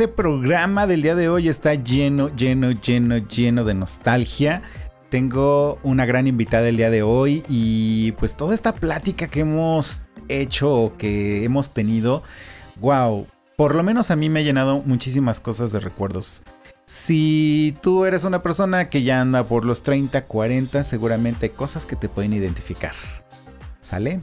Este programa del día de hoy está lleno, lleno, lleno, lleno de nostalgia. Tengo una gran invitada el día de hoy y pues toda esta plática que hemos hecho o que hemos tenido, wow, por lo menos a mí me ha llenado muchísimas cosas de recuerdos. Si tú eres una persona que ya anda por los 30, 40, seguramente hay cosas que te pueden identificar. ¿Sale?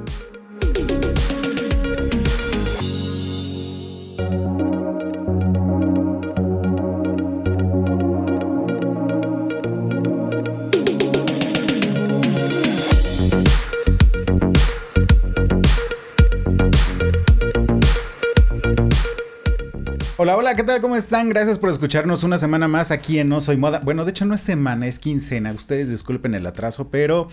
Hola, hola, ¿qué tal? ¿Cómo están? Gracias por escucharnos una semana más aquí en No Soy Moda. Bueno, de hecho no es semana, es quincena. Ustedes disculpen el atraso, pero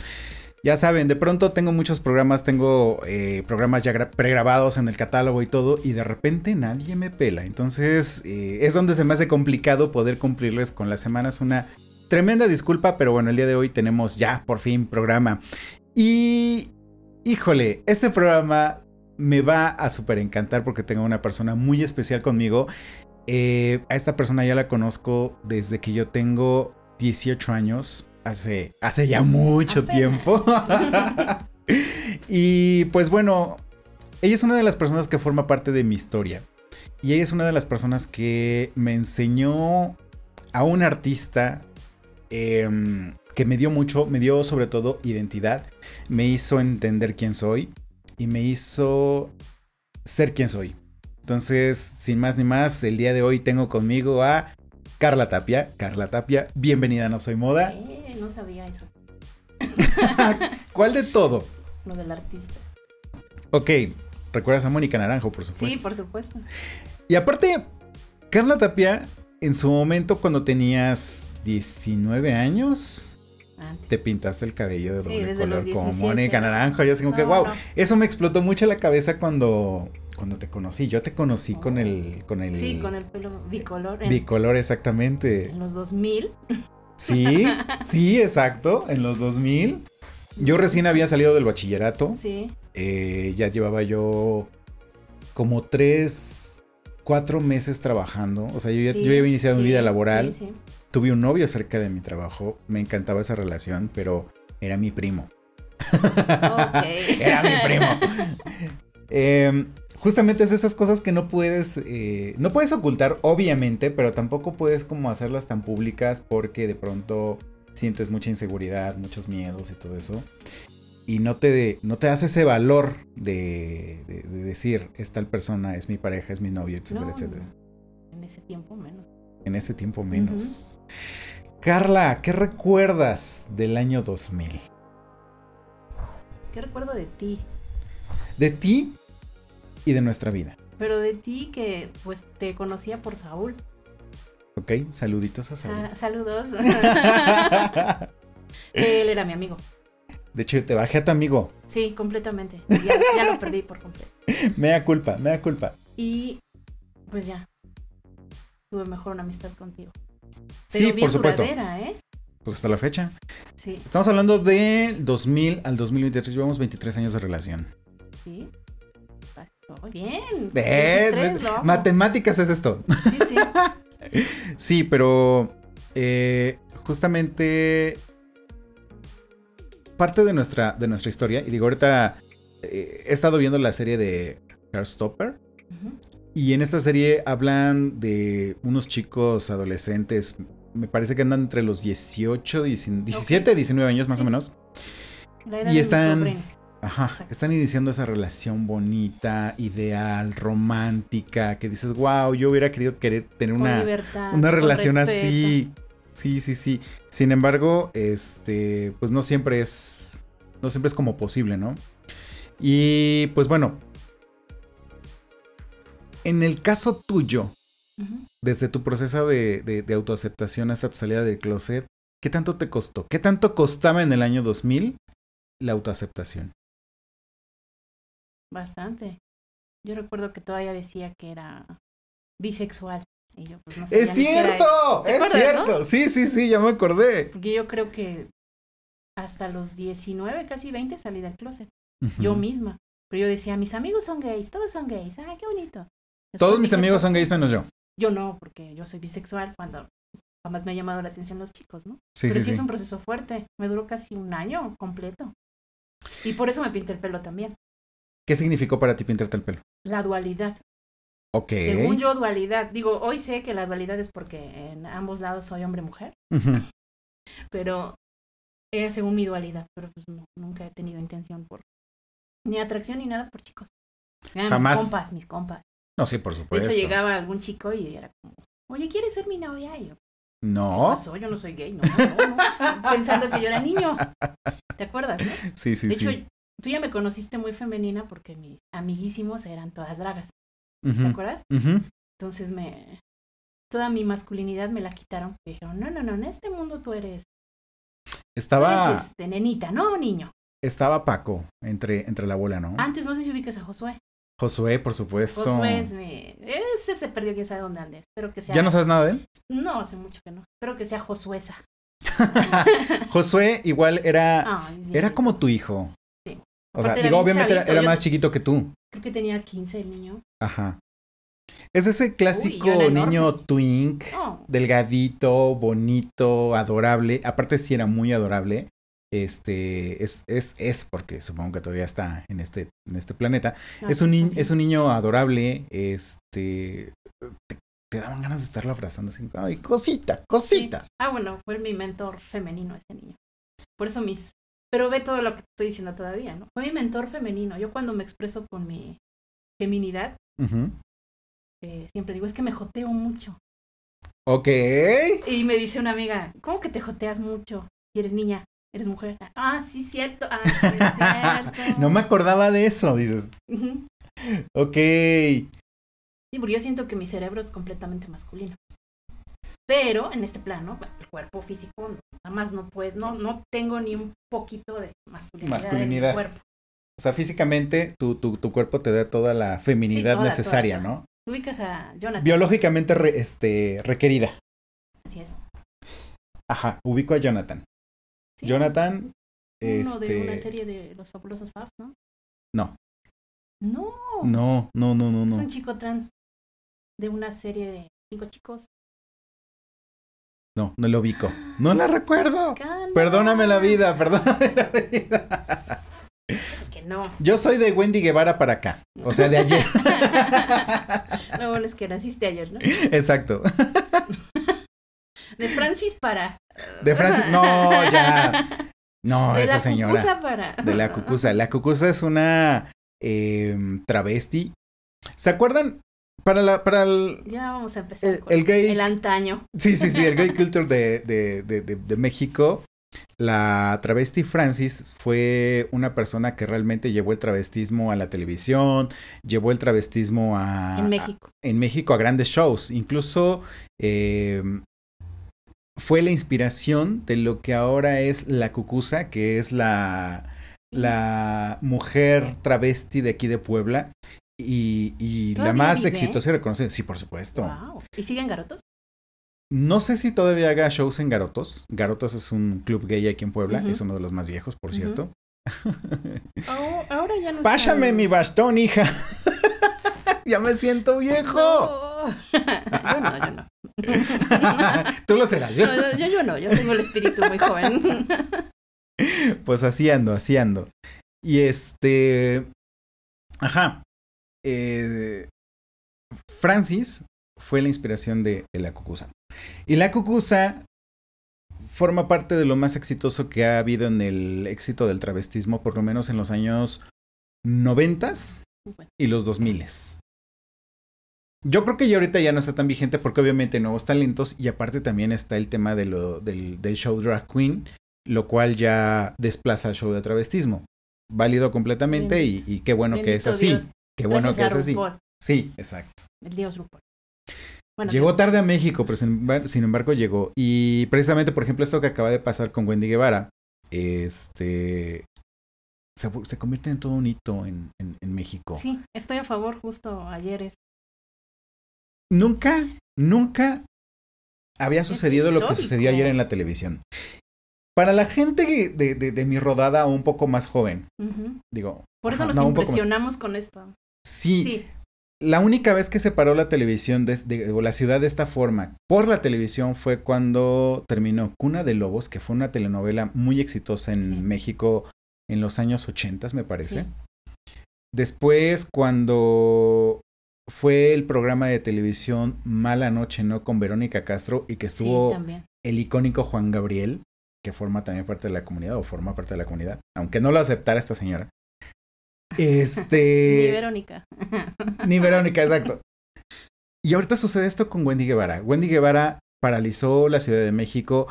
ya saben, de pronto tengo muchos programas, tengo eh, programas ya pregrabados en el catálogo y todo, y de repente nadie me pela. Entonces eh, es donde se me hace complicado poder cumplirles con las semanas. Una tremenda disculpa, pero bueno, el día de hoy tenemos ya por fin programa. Y híjole, este programa me va a súper encantar porque tengo una persona muy especial conmigo. Eh, a esta persona ya la conozco desde que yo tengo 18 años, hace, hace ya mucho tiempo. y pues bueno, ella es una de las personas que forma parte de mi historia. Y ella es una de las personas que me enseñó a un artista em, que me dio mucho, me dio sobre todo identidad, me hizo entender quién soy y me hizo ser quien soy. Entonces, sin más ni más, el día de hoy tengo conmigo a Carla Tapia. Carla Tapia, bienvenida No Soy Moda. Eh, no sabía eso. ¿Cuál de todo? Lo del artista. Ok, recuerdas a Mónica Naranjo, por supuesto. Sí, por supuesto. Y aparte, Carla Tapia, en su momento cuando tenías 19 años, te pintaste el cabello de doble color como Mónica Naranjo. Y así como que, wow, eso me explotó mucho la cabeza cuando, cuando te conocí. Yo te conocí con el, con el. Sí, con el pelo bicolor. bicolor, exactamente. En los 2000. Sí, sí, exacto, en los 2000. Yo recién había salido del bachillerato. Sí. Eh, ya llevaba yo como tres, cuatro meses trabajando. O sea, yo ya, yo había iniciado mi vida laboral. Sí, sí. Tuve un novio cerca de mi trabajo, me encantaba esa relación, pero era mi primo. era mi primo. Em, justamente es esas cosas que no puedes, eh, no puedes ocultar, obviamente, pero tampoco puedes como hacerlas tan públicas porque de pronto sientes mucha inseguridad, muchos miedos y todo eso. Y no te, no te das ese valor de, decir, es tal persona, es mi pareja, es mi novio, etcétera, etcétera. En ese tiempo menos en ese tiempo menos. Carla, ¿qué recuerdas del año 2000? ¿Qué recuerdo de ti? De ti y de nuestra vida. Pero de ti que pues te conocía por Saúl. Ok, saluditos a Saúl. Ah, saludos. Él era mi amigo. De hecho, te bajé a tu amigo. Sí, completamente. Ya, ya lo perdí por completo. me da culpa, me da culpa. Y pues ya, tuve mejor una amistad contigo. sí, por supuesto. ¿eh? Pues hasta la fecha. Sí. Estamos hablando de 2000 al 2023. Llevamos 23 años de relación. Sí. bien. Eh, matemáticas es esto. Sí, sí. sí, pero eh, justamente parte de nuestra, de nuestra historia, y digo, ahorita eh, he estado viendo la serie de Heartstopper. Y en esta serie hablan de unos chicos adolescentes, me parece que andan entre los 18, 17, 19 años más o menos. y están, ajá, están iniciando esa relación bonita, ideal, romántica, que dices, wow, yo hubiera querido querer tener una, una relación así. Sí, sí, sí. Sin embargo, este, pues no siempre es, no siempre es como posible, ¿no? Y pues bueno, en el caso tuyo, desde tu proceso de, de, de autoaceptación hasta tu salida del closet, ¿qué tanto te costó? ¿Qué tanto costaba en el año 2000 la autoaceptación? Bastante. Yo recuerdo que todavía decía que era bisexual. Y yo, pues, no ¡Es cierto! ¿Te ¡Es acuerdas, cierto! Sí, sí, sí, ya me acordé. Porque yo creo que hasta los 19, casi 20 salí del closet. Yo misma. Pero yo decía, mis amigos son gays, todos son gays. ¡Ay, qué bonito! Después Todos mis amigos "Pues, son gays menos yo. Yo no, porque yo soy bisexual cuando jamás me ha llamado la atención los chicos, ¿no? Sí, Pero sí, sí, sí. es un proceso fuerte. Me duró casi un año completo. Y por eso me pinté el pelo también. ¿Qué significó para ti pintarte el pelo? La dualidad. Ok. Según yo, dualidad. Digo, hoy sé que la dualidad es porque en ambos lados soy hombre-mujer, pero era según mi dualidad. Pero pues no, nunca he tenido intención por ni atracción ni nada por chicos. Eran Jamás. Mis compas, mis compas. No, sí, por De supuesto. hecho, llegaba algún chico y era como, oye, ¿quieres ser mi novia? Y yo, ¿qué No. pasó? Yo no soy gay, no, no, no. Pensando que yo era niño. ¿Te acuerdas? no? Sí, sí, de sí. hecho, tú ya me conociste muy femenina porque mis amiguísimos eran todas dragas. ¿Te acuerdas? Entonces me... Toda mi masculinidad me la quitaron. Me dijeron, no, no, no, en este mundo tú eres, tú Estaba, eres este, nenita, no niño. estaba Paco entre, entre la bola, ¿no? Antes no sé si ubicas a Josué. Josué, por supuesto. Josué es mi... Ese se perdió, quién sabe dónde ande. Espero que sea... ¿Ya no sabes nada de él? No, hace mucho que no. Espero que sea Josuesa. Josué igual era, Ay, sí. era como tu hijo. Sí. O sea, Aparte digo, obviamente era, chavito, era yo- más chiquito que tú. Creo que tenía 15 el niño. Ajá. Es ese clásico niño twink, No, delgadito, bonito, adorable. Aparte sí era muy adorable. Este es, es, es porque supongo que todavía está en este, en este planeta. no, es un ni- es un niño adorable. Este te, te daban ganas de estarlo abrazando así. Ay, cosita, cosita. Ah, bueno, fue mi mentor femenino ese niño. Por eso mis... Pero ve todo lo que estoy diciendo todavía, ¿no? Fue mi mentor femenino. Yo cuando me expreso con mi feminidad, eh, siempre digo, es que me joteo mucho. Ok. Y me dice una amiga, ¿cómo que te joteas mucho? Si eres niña, eres mujer. Ah, sí, cierto. Ah, sí, cierto. No me acordaba de eso, dices. Ok. Sí, porque yo siento que mi cerebro es completamente masculino. Pero en este plano, el cuerpo físico, nada más no puedo, no, no tengo ni un poquito de masculinidad, Masculinidad. en mi cuerpo. O sea, físicamente tu, tu, tu cuerpo te da toda la feminidad Sí, toda, necesaria, toda, ¿no? Ubicas a Jonathan. Biológicamente re- este, requerida. Así es. Ajá, ubico a Jonathan. Sí, Jonathan, Uno de una este... serie de los fabulosos Fabs, ¿no? No, No. no, no, no, no, Es no. un chico trans de una serie de cinco chicos. No, no lo ubico. No la recuerdo. Cana. Perdóname la vida, perdóname la vida. Que no. Yo soy de Wendy Guevara para acá. O sea, de ayer. Lo bueno es que naciste ayer, ¿no? Exacto. De Francis para. De Francis. No, ya. No, de esa la señora. pupusa para. De la cucusa. La cucusa es una em, travesti. ¿Se acuerdan? Para la, para el, Ya vamos a empezar. el, con el gay. el antaño. Sí, sí, sí, el gay culture de, de, de, de, de México. La travesti Francis fue una persona que realmente llevó el travestismo a la televisión, llevó el travestismo a, en México. a- en México a grandes shows. Incluso eh, fue la inspiración de lo que ahora es la cucusa, que es la, la mujer travesti de aquí de Puebla. Y, y la ¿Todavía más vive? exitosa y reconocida, sí, por supuesto. Wow. ¿Y siguen garotos? No sé si todavía haga shows en Garotos. Garotos es un club gay aquí en Puebla, es uno de los más viejos, por cierto. Oh, ahora ya no. Pásame mi bastón, hija. ya me siento viejo. No. yo no, yo no. Tú lo serás, yo. No, yo, no, yo tengo el espíritu muy joven. Pues así ando, así ando. Y este. Ajá. Eh, Francis fue la inspiración de, de la cucusa. Y la cucusa forma parte de lo más exitoso que ha habido en el éxito del travestismo, por lo menos en los años noventas y los dos miles. Yo creo que ya ahorita ya no está tan vigente porque obviamente hay nuevos talentos y aparte también está el tema de lo, del, del show drag queen, lo cual ya desplaza el show de travestismo. Válido completamente y, qué bueno que es así. Dios. Qué bueno que es así. Sí, exacto. El dios RuPaul. Bueno, llegó tarde a años. México, pero sin, embar- sin embargo llegó. Y precisamente, por ejemplo, esto que acaba de pasar con Wendy Guevara, este se, se convierte en todo un hito en, en- en México. Sí, estoy a favor justo ayer. Nunca, nunca había sucedido lo que sucedió ayer en la televisión. Para la gente de, de- de mi rodada o un poco más joven, digo. Por eso ajá, nos no, impresionamos con esto. Sí, Sí, la única vez que se paró la televisión de, de- o la ciudad de esta forma por la televisión fue cuando terminó Cuna de Lobos, que fue una telenovela muy exitosa en Sí. México en los años 80, me parece. sí. Después, cuando fue el programa de televisión Mala Noche, ¿no? Con Verónica Castro y que estuvo el icónico Juan Gabriel, que forma también parte de la comunidad o forma parte de la comunidad, aunque no lo aceptara esta señora. Este. Ni Verónica. Ni Verónica, exacto. Y ahorita sucede esto con Wendy Guevara. Wendy Guevara paralizó la Ciudad de México.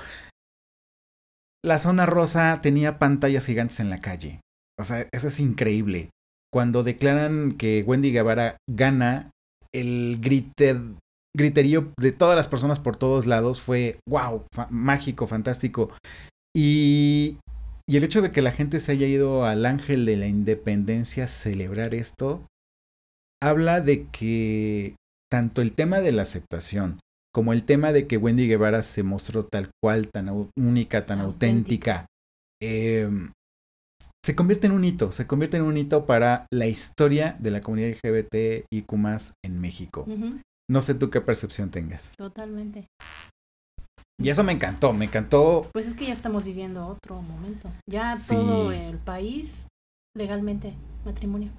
La zona rosa tenía pantallas gigantes en la calle. O sea, eso es increíble. Cuando declaran que Wendy Guevara gana, el grite- griterío de todas las personas por todos lados fue wow, fa- mágico, fantástico. Y, y el hecho de que la gente se haya ido al Ángel de la Independencia a celebrar esto, habla de que tanto el tema de la aceptación como el tema de que Wendy Guevara se mostró tal cual, tan única, tan auténtica, eh, se convierte en un hito, se convierte en un hito para la historia de la comunidad LGBT y en México. No sé tú qué percepción tengas. Totalmente. Y eso me encantó, me encantó. Pues es que ya estamos viviendo otro momento. Ya Sí. todo el país legalmente matrimonio.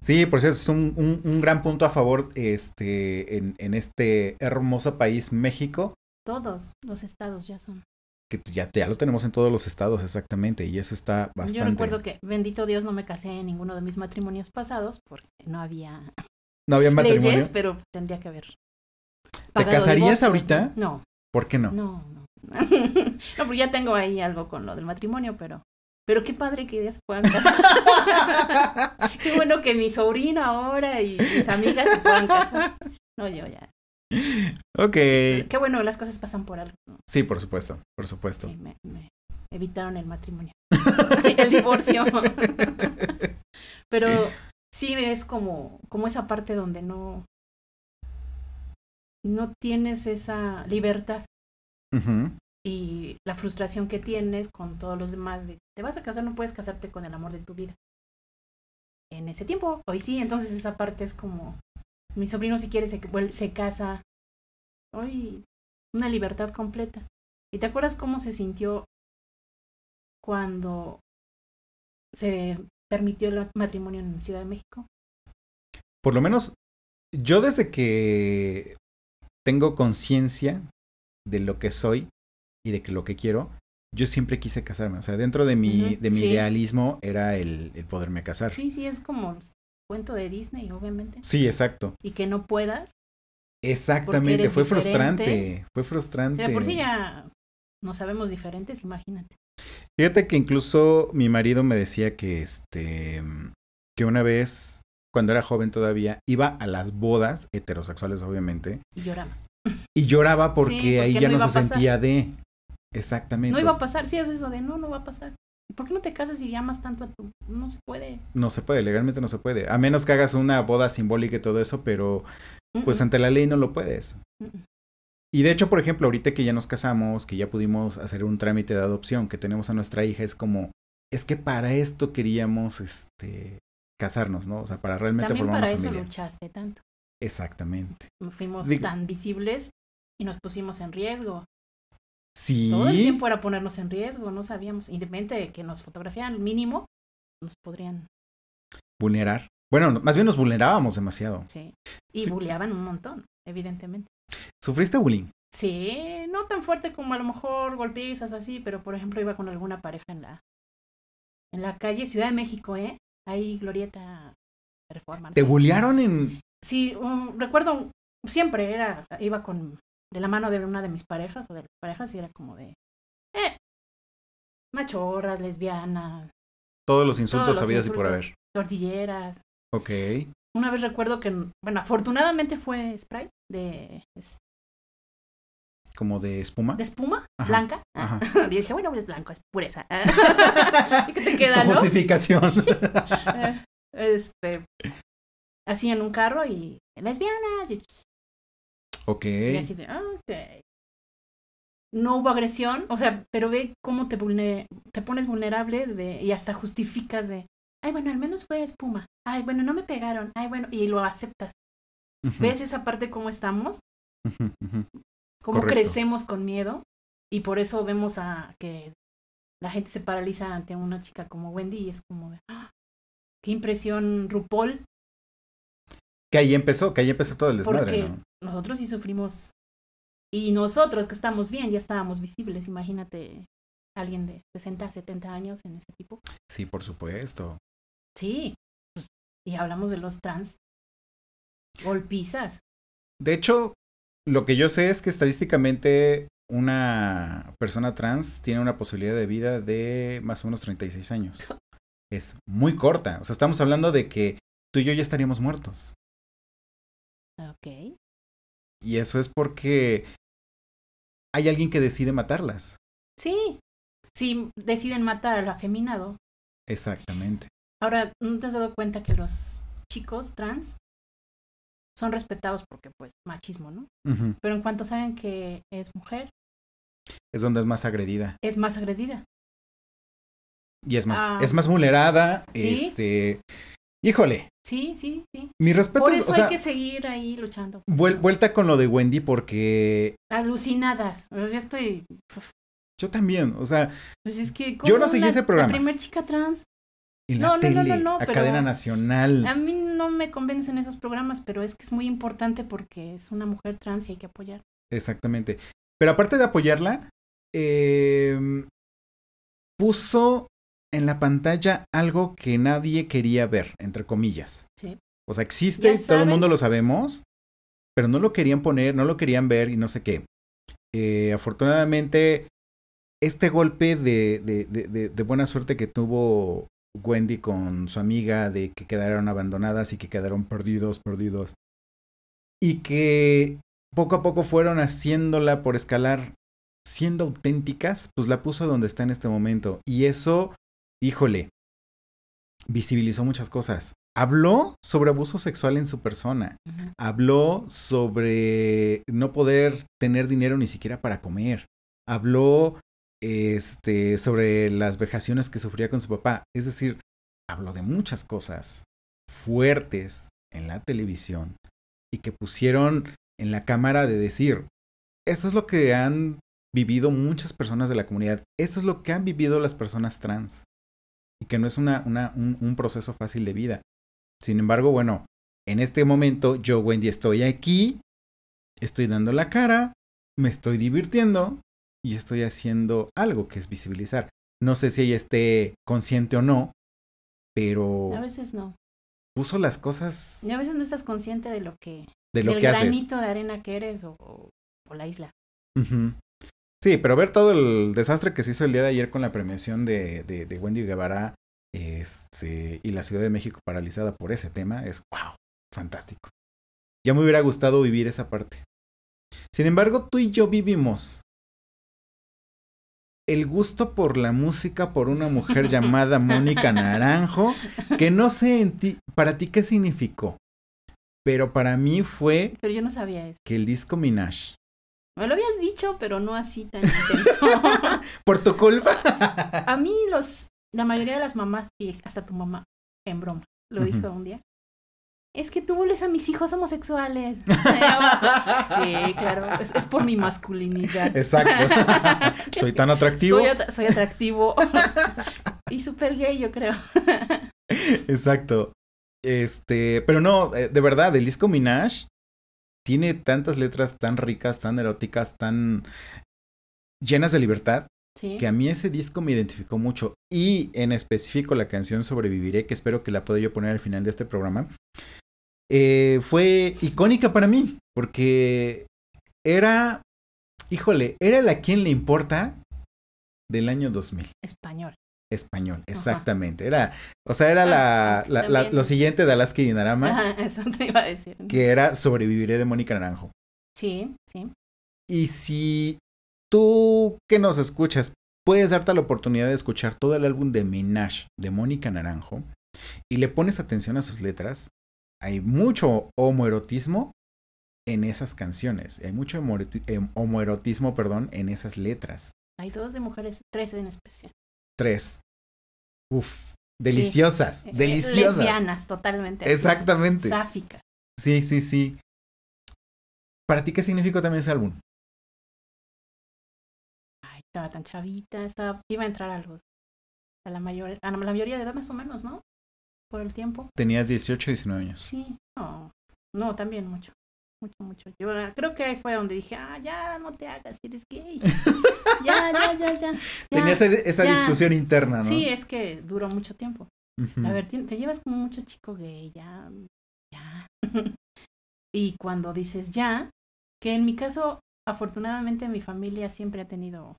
Sí, por cierto, es un, un- un gran punto a favor este, en, en este hermoso país, México, Todos los estados ya son. Que ya, ya lo tenemos en todos los estados exactamente, y eso está bastante. Yo recuerdo que, bendito Dios, no me casé en ninguno de mis matrimonios pasados porque no había No había matrimonio. leyes, pero tendría que haber. ¿Te casarías divorcios, ahorita? No, ¿Por qué no? no, no. no, porque ya tengo ahí algo con lo del matrimonio, pero pero qué padre que se puedan casar. qué bueno que mi sobrina ahora y mis amigas se puedan casar. No, yo ya. Ok. Qué bueno, las cosas pasan por algo. ¿no? Sí, por supuesto, por supuesto. Sí, me, me evitaron el matrimonio. el divorcio. Pero sí es como, como esa parte donde no, no tienes esa libertad y la frustración que tienes con todos los demás de te vas a casar, no puedes casarte con el amor de tu vida. En ese tiempo, hoy sí, entonces esa parte es como mi sobrino si quiere se, se casa. Hoy una libertad completa. ¿Y te acuerdas cómo se sintió cuando se permitió el matrimonio en Ciudad de México? Por lo menos, yo desde que tengo conciencia de lo que soy y de que lo que quiero, yo siempre quise casarme. O sea, dentro de mi, de mi sí. idealismo era el, el poderme casar. Sí, sí, es como cuento de Disney, obviamente. Sí, exacto. Y que no puedas. Exactamente. Fue diferente. frustrante. Fue O frustrante. sea, de por sí ya no sabemos diferentes, imagínate. Fíjate que incluso mi marido me decía que este que una vez cuando era joven todavía iba a las bodas heterosexuales obviamente Y lloramos. y lloraba porque, Sí, porque ahí ya no se sentía de exactamente No iba o a pasar, sí es eso de no, no va a pasar. ¿Y ¿Por qué no te casas y llamas tanto a tu.? No se puede. no se puede legalmente no se puede a menos que hagas una boda simbólica y todo eso pero pues ante la ley no lo puedes y de hecho por ejemplo ahorita que ya nos casamos que ya pudimos hacer un trámite de adopción que tenemos a nuestra hija es como es que para esto queríamos este casarnos no o sea para realmente También formar para una eso familia luchaste tanto. Exactamente. Fuimos Digo- tan visibles y nos pusimos en riesgo. Sí. Todo el tiempo era ponernos en riesgo, no sabíamos. Independiente de que nos fotografiaran, mínimo, nos podrían. Vulnerar. Bueno, no, más bien nos vulnerábamos demasiado. Sí. Y Sí. bulleaban un montón, evidentemente. ¿Sufriste bullying? Sí, no tan fuerte como a lo mejor golpizas o así, pero por ejemplo iba con alguna pareja en la en la calle Ciudad de México, ¿eh? Ahí Glorieta Reforma. ¿Te bullearon en...? Sí, um, recuerdo siempre era iba con de la mano de una de mis parejas o de las parejas y era como de eh machorras, lesbianas, Todos los insultos todos los habidas y por haber. tortilleras. Ok. Una vez recuerdo que, bueno, afortunadamente fue spray de, es- como de espuma. ¿De espuma? Ajá, ¿Blanca? ajá. Y dije, bueno, es blanco, es pureza. ¿Y qué te queda, no? Justificación. Eh, este, así en un carro y lesbianas y, ok. y así de, ah, ok. No hubo agresión, o sea, pero ve cómo te, te pones vulnerable de, y hasta justificas de, ay, bueno, al menos fue espuma. Ay, bueno, no me pegaron. Ay, bueno, y lo aceptas. ¿Ves esa parte cómo estamos? Cómo Correcto. crecemos con miedo y por eso vemos a que la gente se paraliza ante una chica como Wendy y es como ¡ah! qué impresión RuPaul Que ahí empezó, que ahí empezó todo el desmadre, Porque ¿no? nosotros sí sufrimos. Y nosotros que estamos bien, ya estábamos visibles. Imagínate alguien de 60, 70 años en ese tipo. Sí, por supuesto. Sí. Y hablamos de los trans. Golpizas. De hecho, lo que yo sé es que estadísticamente una persona trans tiene una posibilidad de vida de más o menos 36 años. Es muy corta. O sea, estamos hablando de que tú y yo ya estaríamos muertos. Ok. Y eso es porque hay alguien que decide matarlas. Sí. Sí, deciden matar al afeminado. Exactamente. Ahora, ¿no te has dado cuenta que los chicos trans son respetados porque, pues, machismo, ¿no? Pero en cuanto saben que es mujer, Es donde es más agredida. es más agredida. Y es más, Ah. es más vulnerada. Sí. Este. Híjole. Sí, sí, sí. Mi respeto Por es, eso o sea, hay que seguir ahí luchando. vuel- vuelta con lo de Wendy porque Alucinadas. Pues yo estoy. yo también, o sea, Pues es que. Yo no ¿cómo seguí la- ese programa. La primer chica trans. en la No, tele, no, no, a pero- cadena nacional. A mí no me convencen esos programas, pero es que es muy importante porque es una mujer trans y hay que apoyar. Exactamente. Pero aparte de apoyarla, eh, puso en la pantalla algo que nadie quería ver, entre comillas. Sí. O sea, existe y todo el mundo lo sabemos, pero no lo querían poner, no lo querían ver y no sé qué. Eh, afortunadamente, este golpe de, de, de, de- de buena suerte que tuvo Wendy con su amiga de que quedaron abandonadas y que quedaron perdidos, perdidos, y que poco a poco fueron haciéndola por escalar, siendo auténticas, pues la puso donde está en este momento. Y eso, híjole, visibilizó muchas cosas. Habló sobre abuso sexual en su persona. Habló sobre no poder tener dinero ni siquiera para comer. Habló este, sobre las vejaciones que sufría con su papá. Es decir, habló de muchas cosas fuertes en la televisión y que pusieron en la cámara de decir, eso es lo que han vivido muchas personas de la comunidad, eso es lo que han vivido las personas trans y que no es una, una, un, un proceso fácil de vida. Sin embargo, bueno, en este momento yo, Wendy, estoy aquí, estoy dando la cara, me estoy divirtiendo y estoy haciendo algo que es visibilizar. No sé si ella esté consciente o no, pero A veces no. puso las cosas Y a veces no estás consciente de lo que. de lo del que haces. granito de arena que eres o, o- o la isla. Sí, pero ver todo el desastre que se hizo el día de ayer con la premiación de, de, de Wendy Guevara este, y la Ciudad de México paralizada por ese tema es wow, fantástico. Ya me hubiera gustado vivir esa parte. Sin embargo, tú y yo vivimos el gusto por la música por una mujer llamada Mónica Naranjo, que no sé en ti, para ti qué significó, pero para mí fue Pero yo no sabía eso. que el disco Minaj. Me lo habías dicho, pero no así tan intenso. Por tu culpa. a mí, los, la mayoría de las mamás, y hasta tu mamá, en broma, lo dijo un día. Es que tú vuelves a mis hijos homosexuales. sí, claro. Es, es por mi masculinidad. Exacto. Soy tan atractivo. Soy, at- soy atractivo. y súper gay, yo creo. Exacto. Este, pero no, eh, de verdad, el disco Minaj tiene tantas letras tan ricas, tan eróticas, tan llenas de libertad, Sí. que a mí ese disco me identificó mucho. Y en específico la canción Sobreviviré, que espero que la pueda yo poner al final de este programa, eh, fue icónica para mí, porque era, híjole, era la quien le importa del año 2000. Español. Español, exactamente. Era, o sea, era la, Ah, la- lo siguiente de Alaska y Dinarama, Ajá, eso te iba a decir. que era Sobreviviré de Mónica Naranjo. Sí, sí. Y si tú que nos escuchas puedes darte la oportunidad de escuchar todo el álbum de Minaj de Mónica Naranjo y le pones atención a sus letras, hay mucho homoerotismo en esas canciones, hay mucho em, homoerotismo, perdón, en esas letras. Hay dos de mujeres, tres en especial. Tres. Uf, deliciosas, eh, eh, deliciosas. Lesbianas, totalmente. Exactamente. Sáficas. Sí, sí, sí. ¿Para ti qué significó también ese álbum? Ay, estaba tan chavita, estaba, iba a entrar a los, a la mayor, a la mayoría de edad más o menos, ¿no? Por el tiempo. Tenías 18, 19 años. Sí, no, no, también mucho, mucho, mucho. Yo creo que ahí fue donde dije, ah, ya no te hagas, eres gay. ya, ya, ya, ya. Tenías esa discusión interna, ¿no? Sí, es que duró mucho tiempo. A ver, te, te llevas como mucho chico gay, ya, ya. y cuando dices ya, que en mi caso, afortunadamente mi familia siempre ha tenido,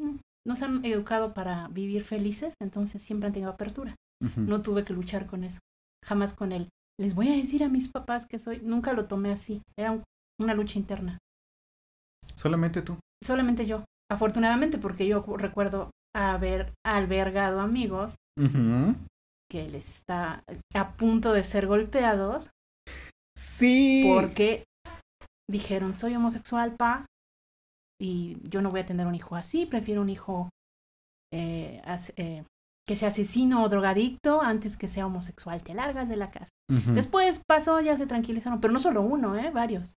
mm, nos han educado para vivir felices, entonces siempre han tenido apertura. No tuve que luchar con eso, jamás con él. Les voy a decir a mis papás que soy, nunca lo tomé así, era una lucha interna. ¿Solamente tú? Solamente yo, afortunadamente porque yo recuerdo haber albergado amigos que él está a punto de ser golpeados. Sí. Porque dijeron, soy homosexual, pa, y yo no voy a tener un hijo así, prefiero un hijo eh, eh, que sea asesino o drogadicto antes que sea homosexual, te largas de la casa. Después pasó, ya se tranquilizaron, pero no solo uno, ¿eh? Varios.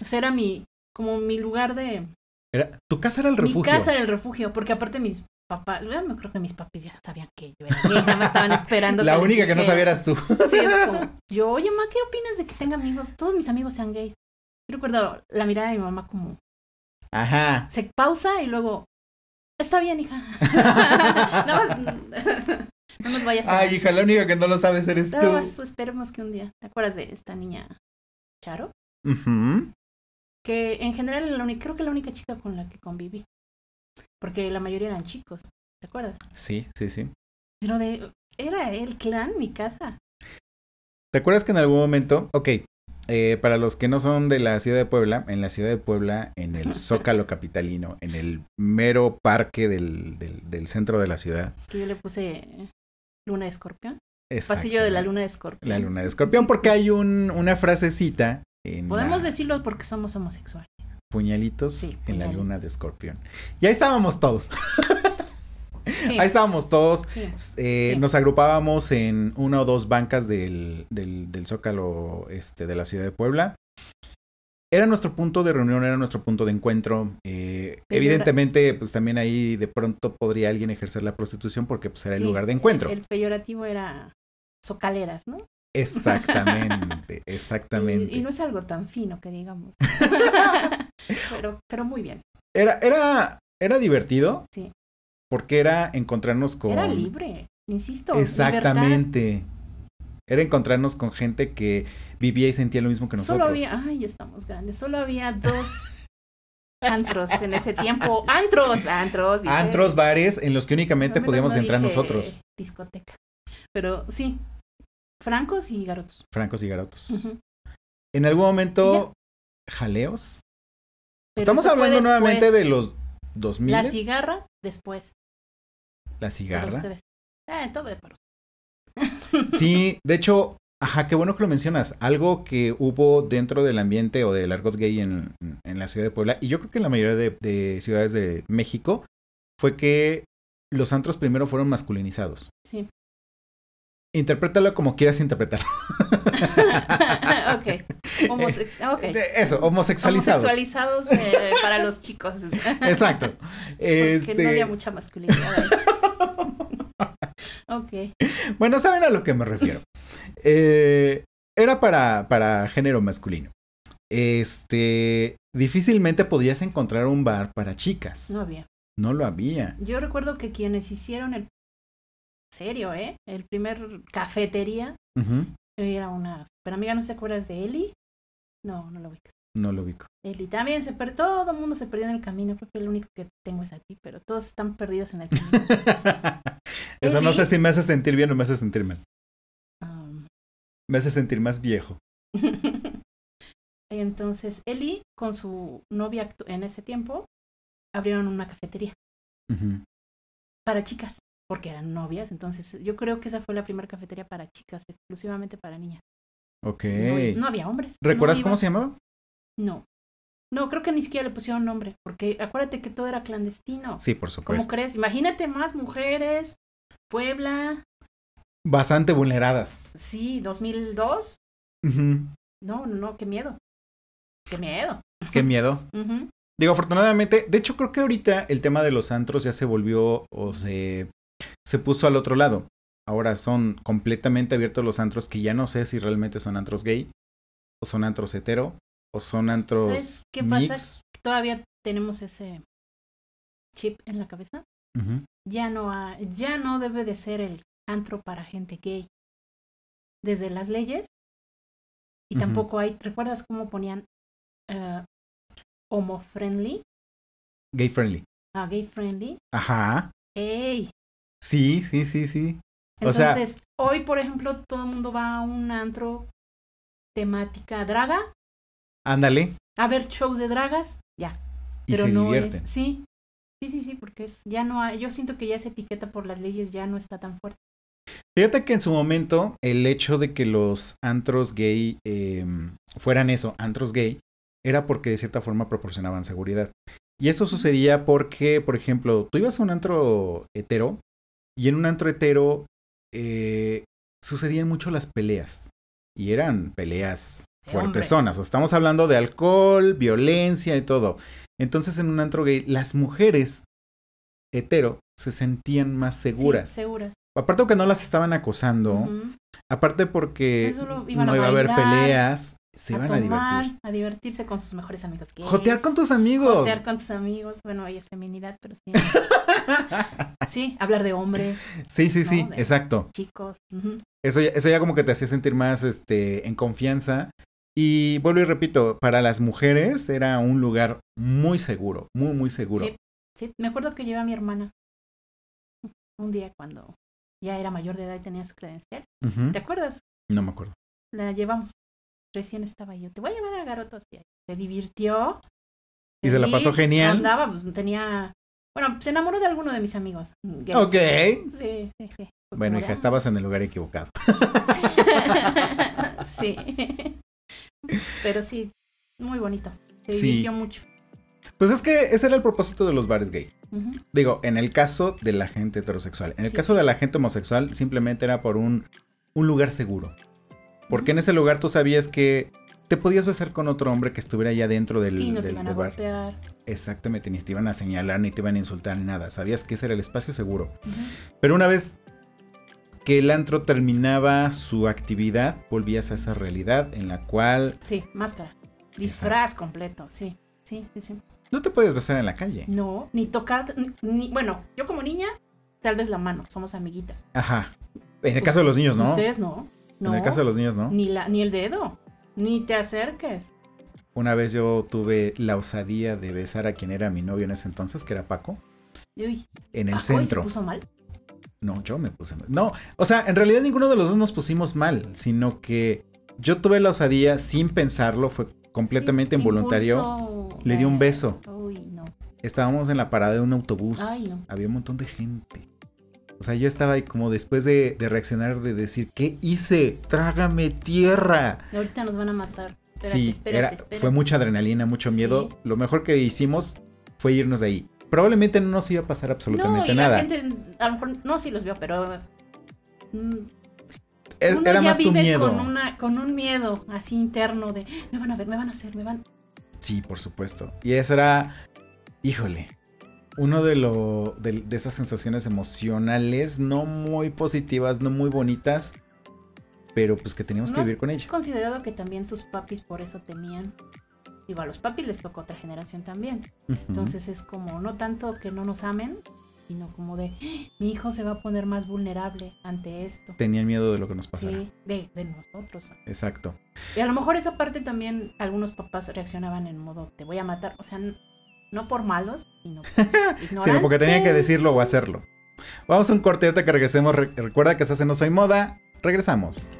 O sea, era mi, como mi lugar de... Era, tu casa era el refugio. Mi casa era el refugio, porque aparte mis papás, yo creo que mis papis ya sabían que yo era gay, nada más estaban esperando. La única que no sabieras tú. Sí, es como, yo, oye, ma, ¿qué opinas de que tenga amigos? Todos mis amigos sean gays. Yo recuerdo la mirada de mi mamá como... Ajá. Se pausa y luego... Está bien, hija. no, más, no nos vayas a... Ay, hija, la única que no lo sabes eres tú. Más esperemos que un día... ¿Te acuerdas de esta niña Charo? Que en general la única, creo que la única chica con la que conviví. Porque la mayoría eran chicos. ¿Te acuerdas? Sí, sí, sí. Pero de... Era el clan, mi casa. ¿Te acuerdas que en algún momento, ok, eh, para los que no son de la ciudad de Puebla, en la ciudad de Puebla, en el Zócalo Capitalino, en el mero parque del, del, centro de la ciudad. Que yo le puse luna de escorpión. Pasillo de la luna de escorpión. La luna de escorpión, porque hay un, una frasecita. En Podemos decirlo porque somos homosexuales. Puñalitos en la luna de escorpión. Y ahí estábamos todos. Ahí estábamos todos. Eh, nos agrupábamos en una o dos bancas del, del, Zócalo este, de la ciudad de Puebla. Era nuestro punto de reunión, era nuestro punto de encuentro. Eh, evidentemente, pues también ahí de pronto podría alguien ejercer la prostitución porque pues era el lugar de encuentro. El peyorativo era socaleras, ¿no? Exactamente, exactamente. Y, no es algo tan fino que digamos. pero, pero muy bien. Era, era, era divertido. Sí porque era encontrarnos con... Era libre, insisto. Exactamente. Era encontrarnos con gente que vivía y sentía lo mismo que nosotros. Solo había, ay, estamos grandes, solo había dos antros en ese tiempo. Antros, antros. Antros, bares en los que únicamente podíamos entrar nosotros. Discoteca. Pero sí, francos y garotos. Francos y garotos. En algún momento, jaleos. Estamos hablando nuevamente de los 2000. La cigarra, después. La cigarra. Eh, todo de para Sí, de hecho, ajá, qué bueno que lo mencionas. Algo que hubo dentro del ambiente o del argot gay en, en la ciudad de Puebla, y yo creo que en la mayoría de, ciudades de México, fue que los antros primero fueron masculinizados. Sí. Interprétalo como quieras interpretarlo. ok. okay. Eso, homosexualizados. Homosexualizados eh, para los chicos. Exacto. Porque no había este mucha masculinidad ok. Bueno, saben a lo que me refiero. Eh, era para, para género masculino. Este, difícilmente podrías encontrar un bar para chicas. No había. No lo había. Yo recuerdo que quienes hicieron el serio, ¿eh? El primer cafetería era una pero amiga, ¿no se acuerdas de Eli? No, no lo ubico. No lo ubico. Eli también se perdió, todo el mundo se perdió en el camino, creo que el único que tengo es a ti, pero todos están perdidos en el camino. Eso no sé si me hace sentir bien o me hace sentir mal. me hace sentir más viejo. Entonces, Eli con su novia en ese tiempo abrieron una cafetería para chicas, porque eran novias. Entonces, yo creo que esa fue la primera cafetería para chicas, exclusivamente para niñas. Ok. No, no había hombres. ¿Recuerdas cómo se llamaba? No. No, creo que ni siquiera le pusieron nombre, porque acuérdate que todo era clandestino. Sí, por ¿Cómo supuesto. crees? Imagínate más mujeres, Puebla, Bastante vulneradas. sí, 2002. Ujú. No, no, no, qué miedo. Qué miedo. Qué miedo. Ujú. Digo, afortunadamente, de hecho creo que ahorita el tema de los antros ya se volvió o se, se puso al otro lado. Ahora son completamente abiertos los antros que ya no sé si realmente son antros gay o son antros hetero o son antros ¿Sabes qué pasa? mix. Todavía tenemos ese chip en la cabeza. Ya no, ha- ya no debe de ser el antro para gente gay. Desde las leyes. Y tampoco hay, ¿recuerdas cómo ponían eh, homo friendly? Gay friendly. Ah, gay friendly. Ajá. ¡Ey! Sí, sí, sí, sí. O sea- Entonces, hoy, por ejemplo, todo el mundo va a un antro temática draga, Ándale. a ver shows de dragas, ya. Y Pero se no divierten. es. Sí, sí, sí, sí, porque es, ya no hay, yo siento que ya esa etiqueta por las leyes ya no está tan fuerte. Fíjate que en su momento el hecho de que los antros gay eh, fueran eso, antros gay, era porque de cierta forma proporcionaban seguridad. Y esto sucedía porque, por ejemplo, tú ibas a un antro hetero y en un antro hetero eh, sucedían mucho las peleas. Y eran peleas fuertes zonas. Estamos hablando de alcohol, violencia y todo. Entonces en un antro gay las mujeres hetero se sentían más seguras. Sí, seguras. Aparte que no las estaban acosando, aparte porque no a iba a haber peleas, se iban a divertir. A divertirse con sus mejores amigos. gays, Jotear con tus amigos. Jotear con tus amigos. Bueno, ahí es feminidad, pero sí. sí, hablar de hombres, sí, sí, sí, de- exacto. chicos. Eso ya, eso ya como que te hacía sentir más este, en confianza. Y vuelvo y repito, para las mujeres era un lugar muy seguro, muy, muy seguro. Sí, sí. Me acuerdo que llevé a mi hermana un día cuando ya era mayor de edad y tenía su credencial. ¿Te acuerdas? No me acuerdo. La llevamos. Recién estaba yo. Te voy a llevar a Garotos. Se divirtió. ¿Y se la pasó genial? Andaba, pues tenía. Bueno, se enamoró de alguno de mis amigos. gays. Ok. Sí, sí, sí. Bueno, hija, de, estabas en el lugar equivocado. ah. sí. Pero sí, muy bonito. Se Sí. divirtió mucho. Pues es que ese era el propósito de los bares gay. Digo, en el caso de la gente heterosexual. En el Sí. caso de la gente homosexual, simplemente era por un, un lugar seguro. Porque en ese lugar tú sabías que te podías besar con otro hombre que estuviera ya dentro del, Y no te iban a del bar. golpear. Exactamente, ni te iban a señalar, ni te iban a insultar, ni nada. Sabías que ese era el espacio seguro. Pero una vez que el antro terminaba su actividad, volvías a esa realidad en la cual Sí, máscara. Disfraz completo, sí. Sí, sí, sí. no te puedes besar en la calle. No, ni tocar, ni, ni- bueno, yo como niña, tal vez la mano, somos amiguitas. Ajá. En el caso de los niños, ¿no? Ustedes no. No. En el caso de los niños, ¿no? Ni, la, ni el dedo. Ni te acerques. Una vez yo tuve la osadía de besar a quien era mi novio en ese entonces, que era Paco, Uy, en el Paco, ¿y se centro. puso mal? No, yo me puse mal. No, o sea, en realidad ninguno de los dos nos pusimos mal, sino que yo tuve la osadía sin pensarlo, fue completamente Sí, involuntario. impulso Le di un de- beso. Uy, no. Estábamos en la parada de un autobús. Ay, no. Había un montón de gente. O sea, yo estaba ahí como después de, de reaccionar, de decir, ¿qué hice? Trágame tierra. Y ahorita nos van a matar. Espérate, sí, espérate, era, espérate. fue mucha adrenalina, mucho Sí. miedo. Lo mejor que hicimos fue irnos de ahí. Probablemente no nos iba a pasar absolutamente no, y nada. La gente, a lo mejor, no, sí los veo, pero. mm, Es- uno era ya más tu vive miedo. Con, una, con un miedo así interno de me van a ver, me van a hacer, me van. Sí, por supuesto. Y eso era, híjole, uno de, lo, de, de esas sensaciones emocionales no muy positivas, no muy bonitas, pero pues que teníamos ¿No que vivir con ello. considerado que también tus papis por eso temían. Digo, a los papis les tocó otra generación también. Entonces es como, no tanto que no nos amen, sino como de, "Ah, mi hijo se va a poner más vulnerable ante esto. Tenían miedo de lo que nos pasara. Sí, de, de nosotros. Exacto. Y a lo mejor esa parte también algunos papás reaccionaban en modo, te voy a matar. O sea, no por malos, sino por Sino porque tenían que decirlo o hacerlo. Vamos a un corte ahorita que regresemos. Re- recuerda que estás en No Soy Moda. Regresamos.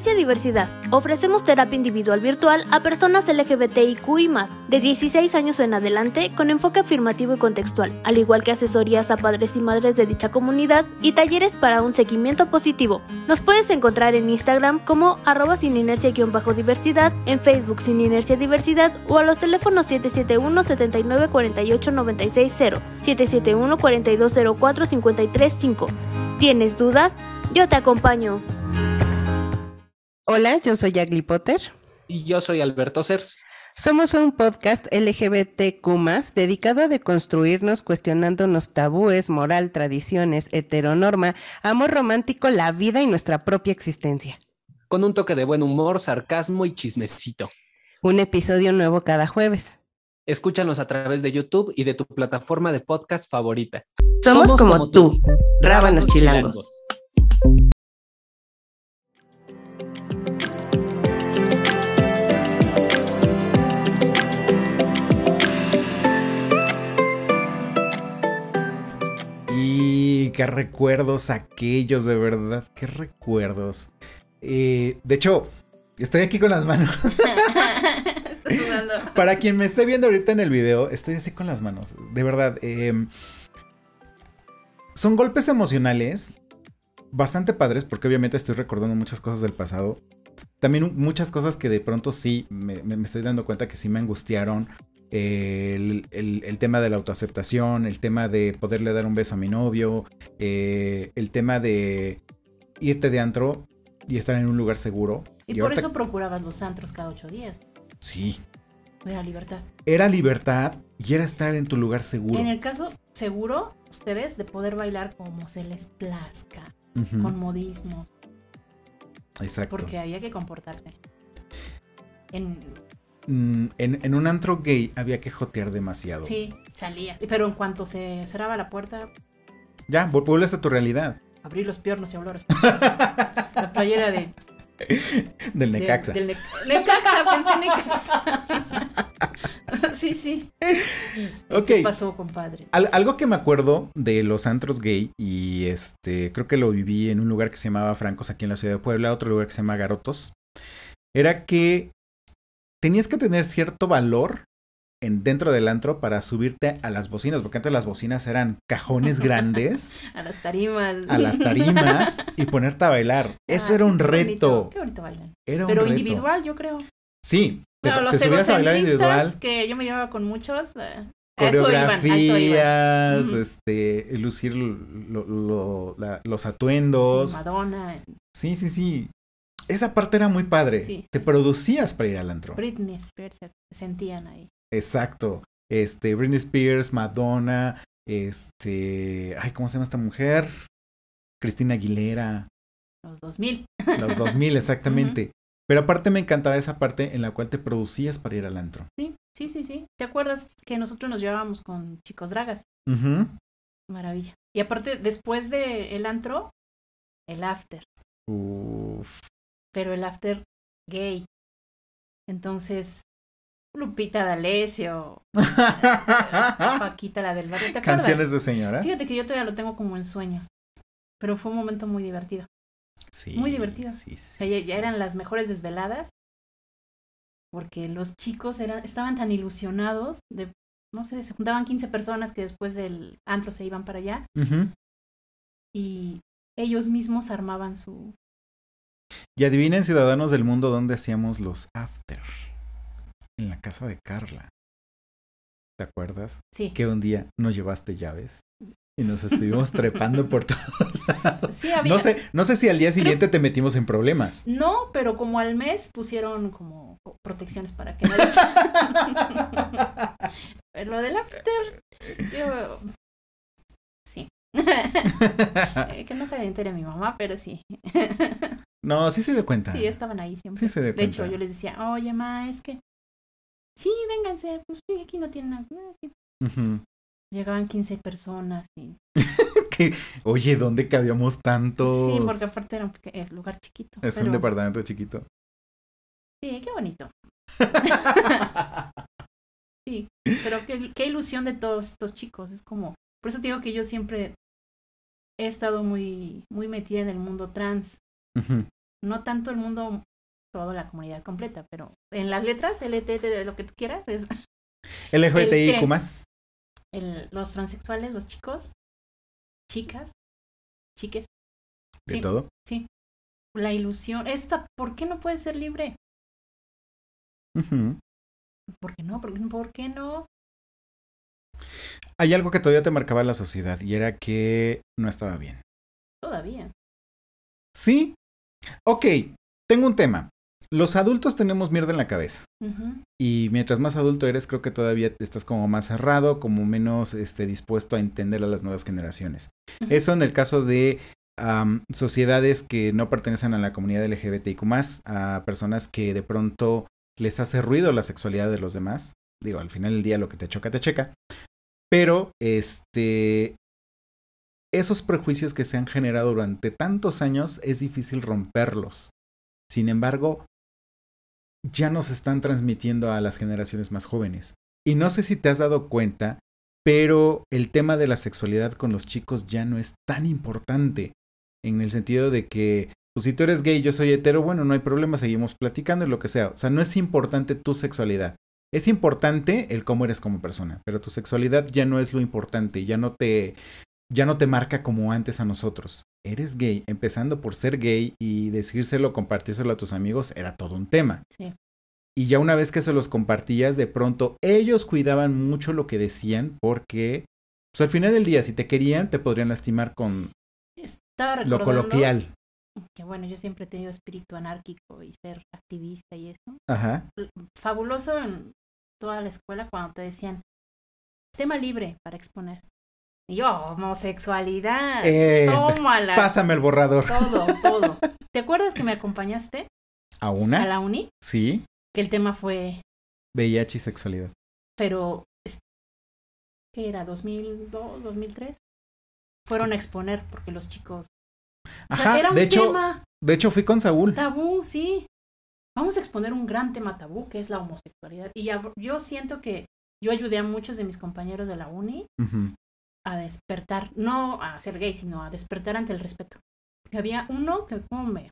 Diversidad. Ofrecemos terapia individual virtual a personas LGBTIQI de 16 años en adelante con enfoque afirmativo y contextual, al igual que asesorías a padres y madres de dicha comunidad y talleres para un seguimiento positivo. Nos puedes encontrar en Instagram como arroba sin inercia-diversidad, en Facebook sin inercia diversidad o a los teléfonos 771 79 48 96 771 4204 535. ¿Tienes dudas? Yo te acompaño. Hola, yo soy Agli Potter. Y yo soy Alberto Cers. Somos un podcast LGBTQ dedicado a deconstruirnos cuestionándonos tabúes, moral, tradiciones, heteronorma, amor romántico, la vida y nuestra propia existencia. Con un toque de buen humor, sarcasmo y chismecito. Un episodio nuevo cada jueves. Escúchanos a través de YouTube y de tu plataforma de podcast favorita. Somos, como, tú, Rábanos chilangos. Qué recuerdos aquellos, de verdad, qué recuerdos. Eh, de hecho, estoy aquí con las manos. Para quien me esté viendo ahorita en el video, estoy así con las manos. De verdad, em, son golpes emocionales bastante padres porque obviamente estoy recordando muchas cosas del pasado. También muchas cosas que de pronto sí me, me estoy dando cuenta que sí me angustiaron el, tema de la autoaceptación, el tema de poderle dar un beso a mi novio, eh, el tema de irte de antro y estar en un lugar seguro. Y, por eso procurabas los antros cada ocho días. Sí. Era libertad. Era libertad y era estar en tu lugar seguro. En el caso seguro, ustedes, de poder bailar como se les plazca, con modismos. Exacto. Porque había que comportarse. En, Mm, en, un antro gay había que jotear demasiado. Sí, salía. Pero en cuanto se cerraba la puerta. Ya, vuelves a tu realidad. Abrir los piernos y olores. la playera de. Del Necaxa. del Necaxa, pensé Necaxa. sí, sí. Ok. ¿Qué pasó, compadre? algo que me acuerdo de los antros gay, y este, creo que lo viví en un lugar que se llamaba Francos aquí en la ciudad de Puebla, otro lugar que se llama Garotos, era que tenías que tener cierto valor en, dentro del antro para subirte a las bocinas, porque antes las bocinas eran cajones grandes. a las tarimas. A las tarimas y ponerte a bailar. Ah, Eso era un reto. qué bonito bailan. Era Pero individual, yo creo. Sí. Te, los subías a bailar individual. que yo me llevaba con muchos. Eh, Coreografías, este, lucir los atuendos. Madonna. Sí, sí, sí esa parte era muy padre. Te producías para ir al antro. Britney Spears se sentían ahí. Exacto. Este, Britney Spears, Madonna, este, ay, ¿cómo se llama esta mujer? Cristina Aguilera. Los 2000. Los 2000, exactamente. Pero aparte me encantaba esa parte en la cual te producías para ir al antro. Sí, sí, sí, sí. ¿Te acuerdas que nosotros nos llevábamos con chicos dragas? Maravilla. Y aparte, después de el antro, el after. Uf pero el after gay. Entonces, Lupita D'Alessio, Paquita la del barrio. ¿Te Canciones de señoras. Fíjate que yo todavía lo tengo como en sueños, pero fue un momento muy divertido. Sí. Muy divertido. Sí, sí, ya, eran las mejores desveladas porque los chicos eran, estaban tan ilusionados de, no sé, se juntaban 15 personas que después del antro se iban para allá y ellos mismos armaban su, y adivinen, ciudadanos del mundo, dónde hacíamos los after. En la casa de Carla. ¿Te acuerdas? Sí. Que un día nos llevaste llaves y nos estuvimos trepando por todos lados. Sí, había... No sé, no sé si al día siguiente te metimos en problemas. No, pero como al mes pusieron como protecciones para que nadie Pero lo del after, yo... Sí. Eh, que no se le entere mi mamá, pero sí. No, sí se dio cuenta. Sí, estaban ahí siempre. Sí se dio de hecho, yo les decía, oye, ma, es que. Sí, vénganse, pues sí, aquí no tienen nada. Ah, Llegaban 15 personas y. Oye, ¿dónde cabíamos tantos? Sí, porque aparte era un es lugar chiquito. Es un departamento chiquito. Sí, qué bonito. sí, pero qué, qué ilusión de todos estos chicos. Es como. Por eso te digo que yo siempre he estado muy, muy metida en el mundo trans. No tanto el mundo toda la comunidad completa, pero en las letras, LTT, de lo que tú quieras, es LGBTIQ más. el- los transexuales, los chicos, chicas, chiques, De Sí. todo. sí. La ilusión, esta, ¿por qué no puede ser libre? Ujú. ¿Por qué no? ¿Por qué, por qué no? Hay algo que todavía te marcaba la sociedad y era que no estaba bien. Todavía. Sí. Ok, tengo un tema. Los adultos tenemos mierda en la cabeza. Y mientras más adulto eres, creo que todavía estás como más cerrado, como menos este, dispuesto a entender a las nuevas generaciones. Eso en el caso de sociedades que no pertenecen a la comunidad LGBTIQ, a personas que de pronto les hace ruido la sexualidad de los demás. Digo, al final del día lo que te choca, te checa. Pero, este. Esos prejuicios que se han generado durante tantos años es difícil romperlos. Sin embargo, ya nos están transmitiendo a las generaciones más jóvenes. Y no sé si te has dado cuenta, pero el tema de la sexualidad con los chicos ya no es tan importante. En el sentido de que, pues si tú eres gay yo soy hetero, bueno, no hay problema, seguimos platicando y lo que sea. O sea, no es importante tu sexualidad. Es importante el cómo eres como persona, pero tu sexualidad ya no es lo importante, ya no te ya no te marca como antes a nosotros. Eres gay, empezando por ser gay y decírselo, compartírselo a tus amigos, era todo un tema. Sí. Y ya una vez que se los compartías, de pronto ellos cuidaban mucho lo que decían porque, pues al final del día, si te querían, te podrían lastimar con lo coloquial. que bueno, yo siempre he tenido espíritu anárquico y ser activista y eso. Ajá. Fabuloso en toda la escuela cuando te decían tema libre para exponer. Y yo, homosexualidad. Eh, tómala. Pásame el borrador. Todo, todo. ¿Te acuerdas que me acompañaste ¿A a una? la uni? Sí. Que el tema fue, VIH y sexualidad. pero, ¿qué era? ¿2002, 2003? Fueron a exponer porque los chicos... O sea, Ajá. era un de hecho, tema de hecho fui con Saúl. tabú, sí. Vamos a exponer un gran tema tabú que es la homosexualidad. Y ya- yo siento que yo ayudé a muchos de mis compañeros de la uni Ujú. A despertar, no a ser gay, sino a despertar ante el respeto. Que había uno que como me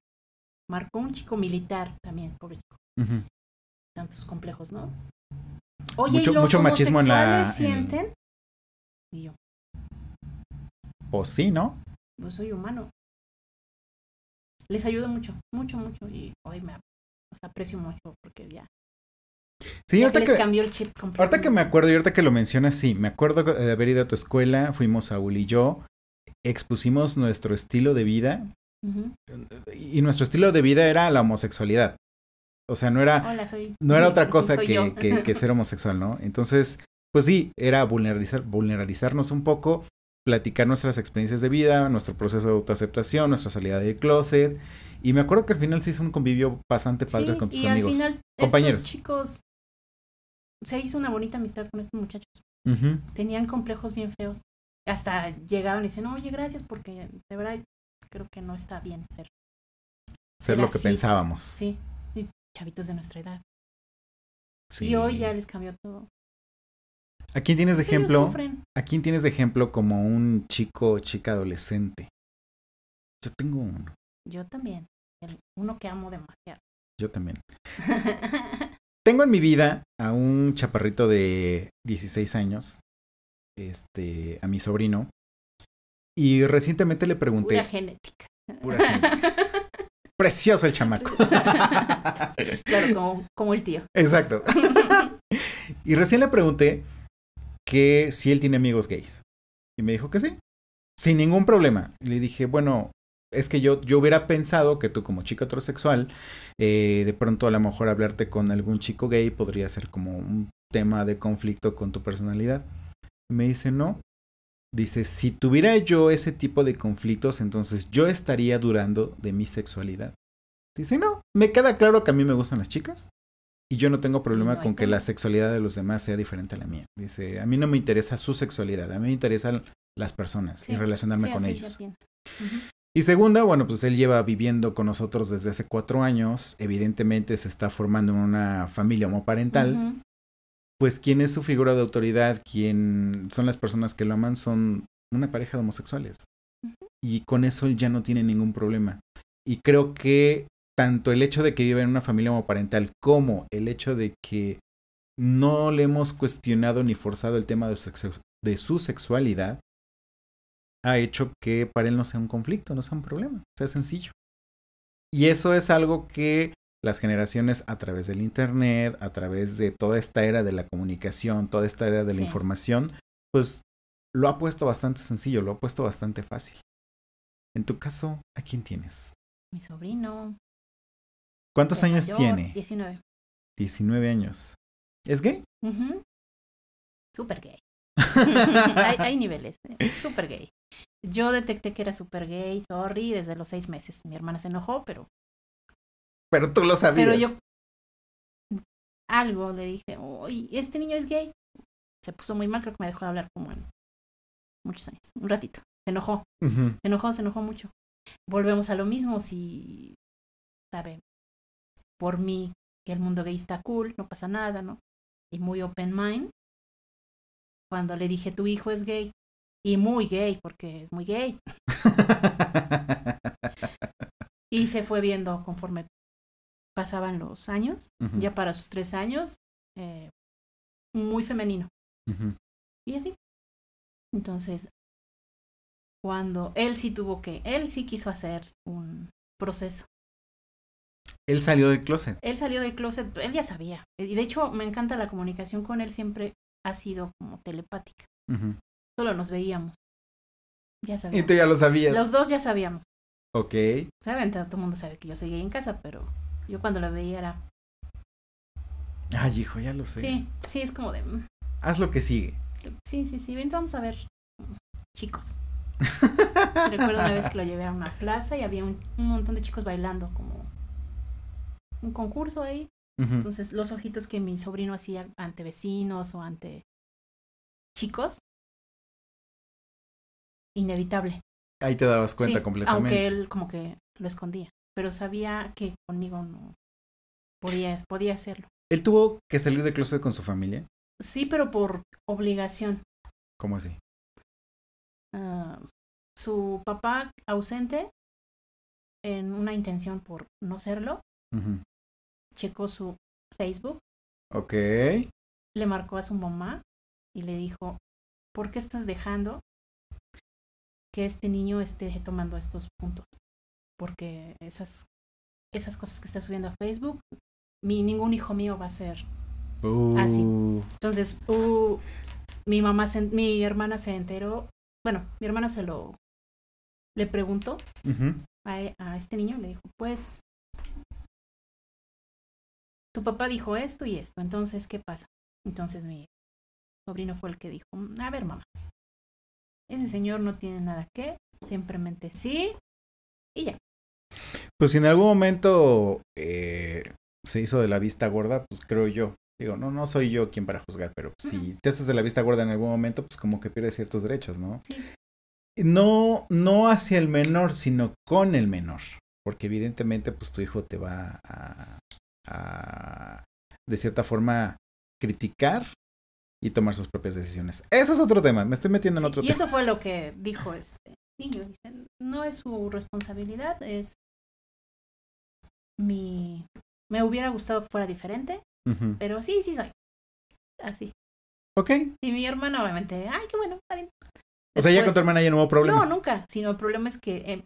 marcó un chico militar también, pobre chico, Ujú. tantos complejos, ¿no? Oye, Mucho- ¿y los mucho machismo en la- homosexuales en- sienten? Y yo, Pues sí, ¿no? pues soy humano. Les ayudo mucho, mucho, mucho. Y hoy me aprecio mucho porque ya, Sí, ya ahorita les que, cambió el chip ahorita que me acuerdo y ahorita que lo mencionas, sí, me acuerdo de haber ido a tu escuela, fuimos Saúl y yo, expusimos nuestro estilo de vida y nuestro estilo de vida era la homosexualidad. O sea, no era, Hola, soy. no era otra cosa que, yo. que- que ser homosexual, ¿no? Entonces, pues sí, era vulneralizar, vulneralizarnos un poco, platicar nuestras experiencias de vida, nuestro proceso de autoaceptación, nuestra salida del closet. Y me acuerdo que al final se hizo un convivio bastante padre Sí, con tus y amigos, al final, compañeros. Estos chicos se hizo una bonita amistad con estos muchachos. Tenían complejos bien feos. Hasta llegaban y dicen, oye, gracias, porque de verdad creo que no está bien ser. Ser Era lo que así. pensábamos. Sí, y chavitos de nuestra edad. Sí. Y hoy ya les cambió todo. ¿A quién tienes de Sí, ejemplo? ¿A quién tienes de ejemplo como un chico o chica adolescente? Yo tengo uno. Yo también. El- uno que amo demasiado. Yo también. Tengo en mi vida a un chaparrito de 16 años, este, a mi sobrino, y recientemente le pregunté, Pura genética. Pura genética. precioso el chamaco. claro, como, como el tío. Exacto. y recién le pregunté que si él tiene amigos gays. Y me dijo que sí, sin ningún problema. Y le dije, bueno, es que yo, yo hubiera pensado que tú como chico heterosexual, eh, de pronto a lo mejor hablarte con algún chico gay podría ser como un tema de conflicto con tu personalidad. Me dice, no. Dice, si tuviera yo ese tipo de conflictos, entonces yo estaría durando de mi sexualidad. Dice, no, me queda claro que a mí me gustan las chicas y yo no tengo problema no con que la sexualidad de los demás sea diferente a la mía. Dice, a mí no me interesa su sexualidad, a mí me interesan las personas y relacionarme Sí, con ellos. Y segunda, bueno, pues él lleva viviendo con nosotros desde hace cuatro años. Evidentemente se está formando en una familia homoparental. Pues quién es su figura de autoridad, quién son las personas que lo aman, son una pareja de homosexuales. Y con eso él ya no tiene ningún problema. Y creo que tanto el hecho de que vive en una familia homoparental como el hecho de que no le hemos cuestionado ni forzado el tema de su, sex- de su sexualidad, ha hecho que para él no sea un conflicto, no sea un problema, sea sencillo. Y eso es algo que las generaciones a través del Internet, a través de toda esta era de la comunicación, toda esta era de la Sí. información, pues lo ha puesto bastante sencillo, lo ha puesto bastante fácil. En tu caso, ¿a quién tienes? Mi sobrino. ¿Cuántos años mayor, tiene? 19. 19 años. ¿Es gay? Súper gay. hay, hay niveles. eh, Súper gay. Yo detecté que era súper gay, sorry, desde los seis meses. Mi hermana se enojó, pero, Pero tú lo sabías. pero yo algo le dije, uy, este niño es gay. Se puso muy mal, creo que me dejó de hablar como en muchos años, un ratito. Se enojó, se enojó, se enojó mucho. Volvemos a lo mismo, si, sabe, por mí, que el mundo gay está cool, no pasa nada, ¿no? Y muy open mind. Cuando le dije, tu hijo es gay, y muy gay, porque es muy gay. Y se fue viendo conforme pasaban los años, ya para sus tres años, eh, muy femenino. Y así. Entonces, cuando él sí tuvo que, él sí quiso hacer un proceso. Él salió del closet. Él salió del closet, él ya sabía. Y de hecho, me encanta la comunicación con él, siempre ha sido como telepática. Solo nos veíamos. Ya Y sabíamos. tú ya lo sabías. Los dos ya sabíamos. Ok. Saben, todo el mundo sabe que yo soy gay en casa, pero yo cuando la veía era. Ay, hijo, ya lo sé. Sí, sí, es como de. mm, Haz lo que sigue. Sí, sí, sí, ven, vamos a ver. mm, Chicos. Recuerdo una vez que lo llevé a una plaza y había un, un montón de chicos bailando, como un concurso ahí. Entonces, los ojitos que mi sobrino hacía ante vecinos o ante chicos, inevitable. Ahí te dabas cuenta Sí, completamente. Aunque él como que lo escondía, pero sabía que conmigo no podía, podía hacerlo. Él tuvo que salir del closet con su familia. Sí, pero por obligación. ¿Cómo así? Ah, su papá ausente, en una intención por no serlo. Checó su Facebook, Ok. le marcó a su mamá y le dijo, ¿por qué estás dejando que este niño esté tomando estos puntos? Porque esas, esas cosas que está subiendo a Facebook, mi, ningún hijo mío va a ser. Así. Uh, Entonces, uh, mi mamá, se, mi hermana se enteró, bueno, mi hermana se lo, le preguntó a, e- a este niño, le dijo, pues, tu papá dijo esto y esto, entonces, ¿qué pasa? Entonces mi sobrino fue el que dijo, "Mm, a ver, mamá, ese señor no tiene nada que, simplemente sí, y ya. Pues si en algún momento eh, se hizo de la vista gorda, pues creo yo. Digo, no, no soy yo quien para juzgar, pero si te haces de la vista gorda en algún momento, pues como que pierdes ciertos derechos, ¿no? Sí. No, no hacia el menor, sino con el menor. Porque evidentemente, pues tu hijo te va a, a de cierta forma, criticar y tomar sus propias decisiones. Eso es otro tema. Me estoy metiendo en Sí, otro y tema. eso fue lo que dijo este niño, dice, no es su responsabilidad, es mi... Me hubiera gustado que fuera diferente, pero sí, sí soy. Así. Ok. Y mi hermana, obviamente, ay, qué bueno, está bien. O sea, ya con tu hermana ya no hubo problema. No, nunca. Sino el problema es que. eh,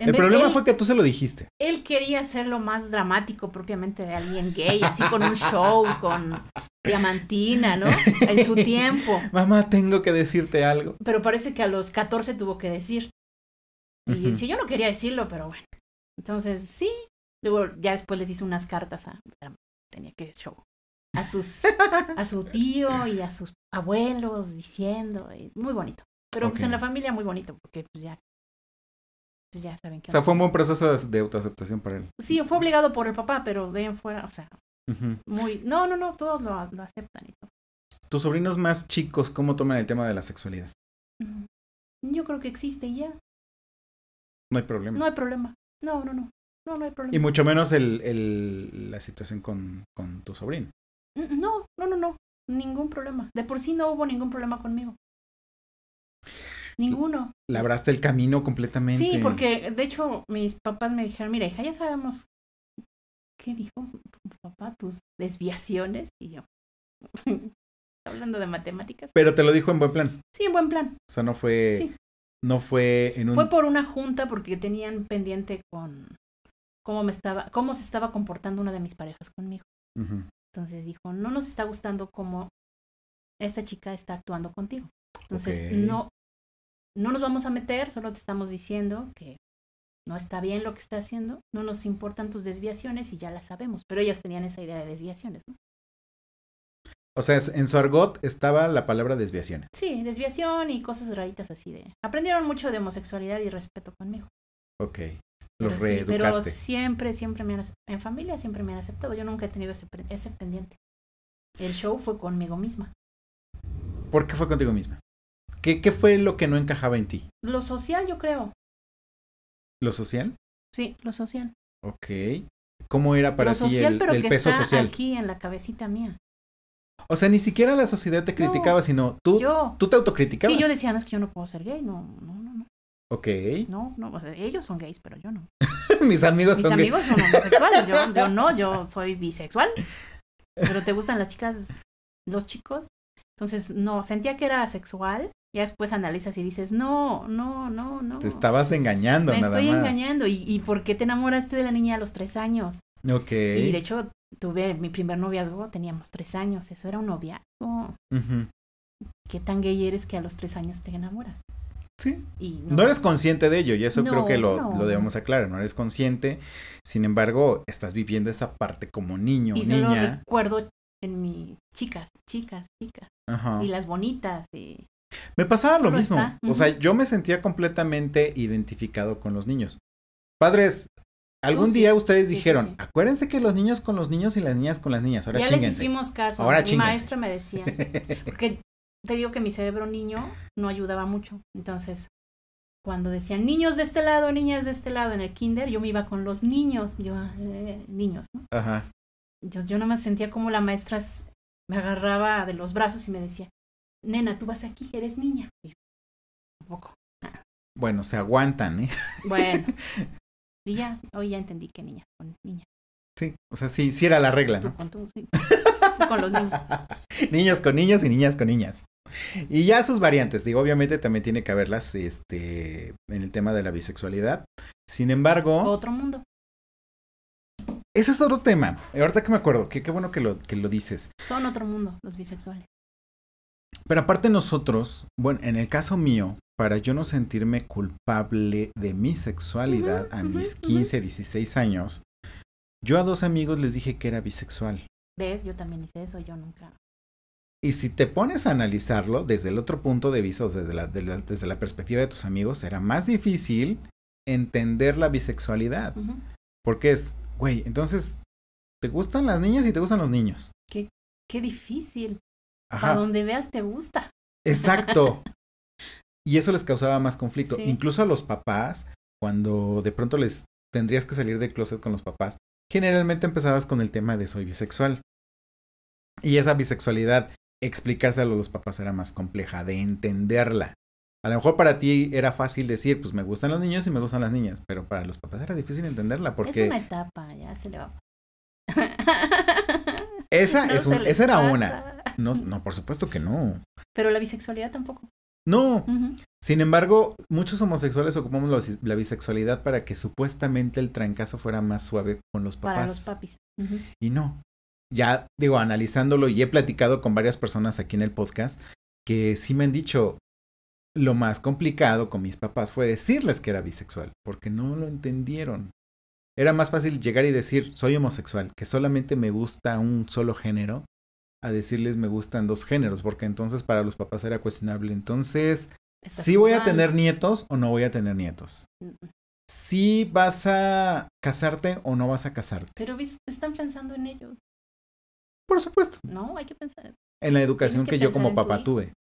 en el problema él, fue que tú se lo dijiste. él quería hacerlo más dramático propiamente de alguien gay, así con un show, con diamantina, ¿no? En su tiempo. Mamá, tengo que decirte algo. Pero parece que a los 14 tuvo que decir. Y Ujú. sí, yo no quería decirlo, pero bueno. Entonces, sí. Luego ya después les hizo unas cartas a. Tenía que show. A sus. a su tío y a sus abuelos diciendo. y muy bonito. Pero pues en la familia muy bonito, porque pues ya. Pues ya saben que. O sea, fue un buen proceso de, de autoaceptación para él. Sí, fue obligado por el papá, pero de ahí en fuera, o sea, muy. No, no, no, todos lo, lo aceptan y todo. Tus sobrinos más chicos, ¿cómo toman el tema de la sexualidad? Yo creo que existe y ya. No hay problema. No hay problema. No, no, no. No, no hay problema. Y mucho menos el, el- la situación con, con tu sobrino. Mm, No, no, no, no. Ningún problema. De por sí no hubo ningún problema conmigo. Ninguno. Labraste el camino completamente. Sí, porque de hecho mis papás me dijeron, mira hija, ya sabemos ¿qué dijo papá? Tus desviaciones. Y yo, hablando de matemáticas. Pero te lo dijo en buen plan. Sí, en buen plan. O sea, no fue. Sí. No fue en un. Fue por una junta porque tenían pendiente con cómo me estaba, cómo se estaba comportando una de mis parejas conmigo. Entonces dijo, no nos está gustando cómo esta chica está actuando contigo. Entonces, no, no nos vamos a meter, solo te estamos diciendo que no está bien lo que está haciendo, no nos importan tus desviaciones y ya las sabemos. Pero ellas tenían esa idea de desviaciones, ¿no? O sea, en su argot estaba la palabra desviaciones. Sí, desviación y cosas raritas así de... Aprendieron mucho de homosexualidad y respeto conmigo. Ok. Pero Los sí, pero reeducaste. siempre, siempre me han, en familia siempre me han aceptado. Yo nunca he tenido ese pendiente. El show fue conmigo misma. ¿Por qué fue contigo misma? ¿Qué, ¿Qué fue lo que no encajaba en ti? Lo social, yo creo. ¿Lo social? Sí, lo social. Ok. ¿Cómo era para lo ti social, el, pero el que peso está social? aquí en la cabecita mía. O sea, ni siquiera la sociedad te No, criticaba, sino tú, yo. tú te autocriticabas. Sí, yo decía, no, es que yo no puedo ser gay. No, no, no, no. Ok. No, no. o sea, ellos son gays, pero yo no. Mis amigos Mis son amigos son homosexuales. Yo, yo no, yo soy bisexual. Pero te gustan las chicas, los chicos. Entonces, no, sentía que era asexual. Ya después analizas y dices, no, no, no, no. Te estabas engañando Me nada estoy más. engañando. ¿Y, ¿Y por qué te enamoraste de la niña a los tres años? Ok. Y de hecho, tuve mi primer noviazgo, teníamos tres años. Eso era un noviazgo. Ujú. ¿Qué tan gay eres que a los tres años te enamoras? Sí. Y No. eres consciente de ello, y eso creo No, que lo, no. lo debemos aclarar. No eres consciente. Sin embargo, estás viviendo esa parte como niño, Y solo niña. recuerdo en mi chicas, chicas, chicas. Ajá. Y las bonitas. Y... Me pasaba lo mismo. está, O sea, yo me sentía completamente identificado con los niños. Padres, algún Tú sí, día ustedes sí, dijeron, sí. acuérdense que los niños con los niños y las niñas con las niñas. Ahora ya les hicimos caso. Ahora mi chinguense. maestra me decía. Porque te digo que mi cerebro niño no ayudaba mucho. Entonces, cuando decían niños de este lado, niñas de este lado en el kinder, yo me iba con los niños. Yo, eh, niños, ¿no? Ajá. Yo, yo nomás sentía como la maestra me agarraba de los brazos y me decía, nena, tú vas aquí, eres niña. Y yo, "Tampoco". Bueno, se aguantan, ¿eh? Bueno. Y ya, hoy ya entendí que niña con niña. Sí. O sea, sí, sí era la regla, Tú ¿no? con tú, sí. Tú con los niños. niños con niños y niñas con niñas. Y ya sus variantes, digo, obviamente también tiene que haberlas este, en el tema de la bisexualidad. Sin embargo, Otro mundo. ese es otro tema. Ahorita que me acuerdo, que qué bueno que lo, que lo dices. Son otro mundo, los bisexuales. Pero aparte nosotros, bueno, en el caso mío, para yo no sentirme culpable de mi sexualidad a mis ujú. 15, 16 años, yo a dos amigos les dije que era bisexual. ¿Ves? Yo también hice eso, yo nunca. Y si te pones a analizarlo desde el otro punto de vista, o sea, desde la, de la- desde la perspectiva de tus amigos, era más difícil entender la bisexualidad. Porque es, güey, entonces, ¿te gustan las niñas y te gustan los niños? Qué difícil. Ajá, donde veas te gusta. exacto. Y eso les causaba más conflicto. Sí. Incluso a los papás, cuando de pronto les tendrías que salir del closet con los papás, generalmente empezabas con el tema de soy bisexual. Y esa bisexualidad, explicárselo a los papás era más compleja de entenderla. A lo mejor para ti era fácil decir, pues me gustan los niños y me gustan las niñas, pero para los papás era difícil entenderla porque Es una etapa, ya se le va. Esa, No es un- esa era pasa. una. No, no, por supuesto que no. Pero la bisexualidad tampoco. No. Sin embargo, muchos homosexuales ocupamos la bis- la bisexualidad para que supuestamente el trancazo fuera más suave con los papás. Para los papis. Y no. Ya digo, analizándolo y he platicado con varias personas aquí en el podcast que sí me han dicho, lo más complicado con mis papás fue decirles que era bisexual, porque no lo entendieron. Era más fácil llegar y decir, soy homosexual, que solamente me gusta un solo género, a decirles me gustan dos géneros, porque entonces para los papás era cuestionable. Entonces, Estás ¿sí voy a tener nietos o no voy a tener nietos? ¿Sí vas a casarte o no vas a casarte? Pero están pensando en ello. Por supuesto. No, hay que pensar. En la educación Tienes que, que yo como papá tuve.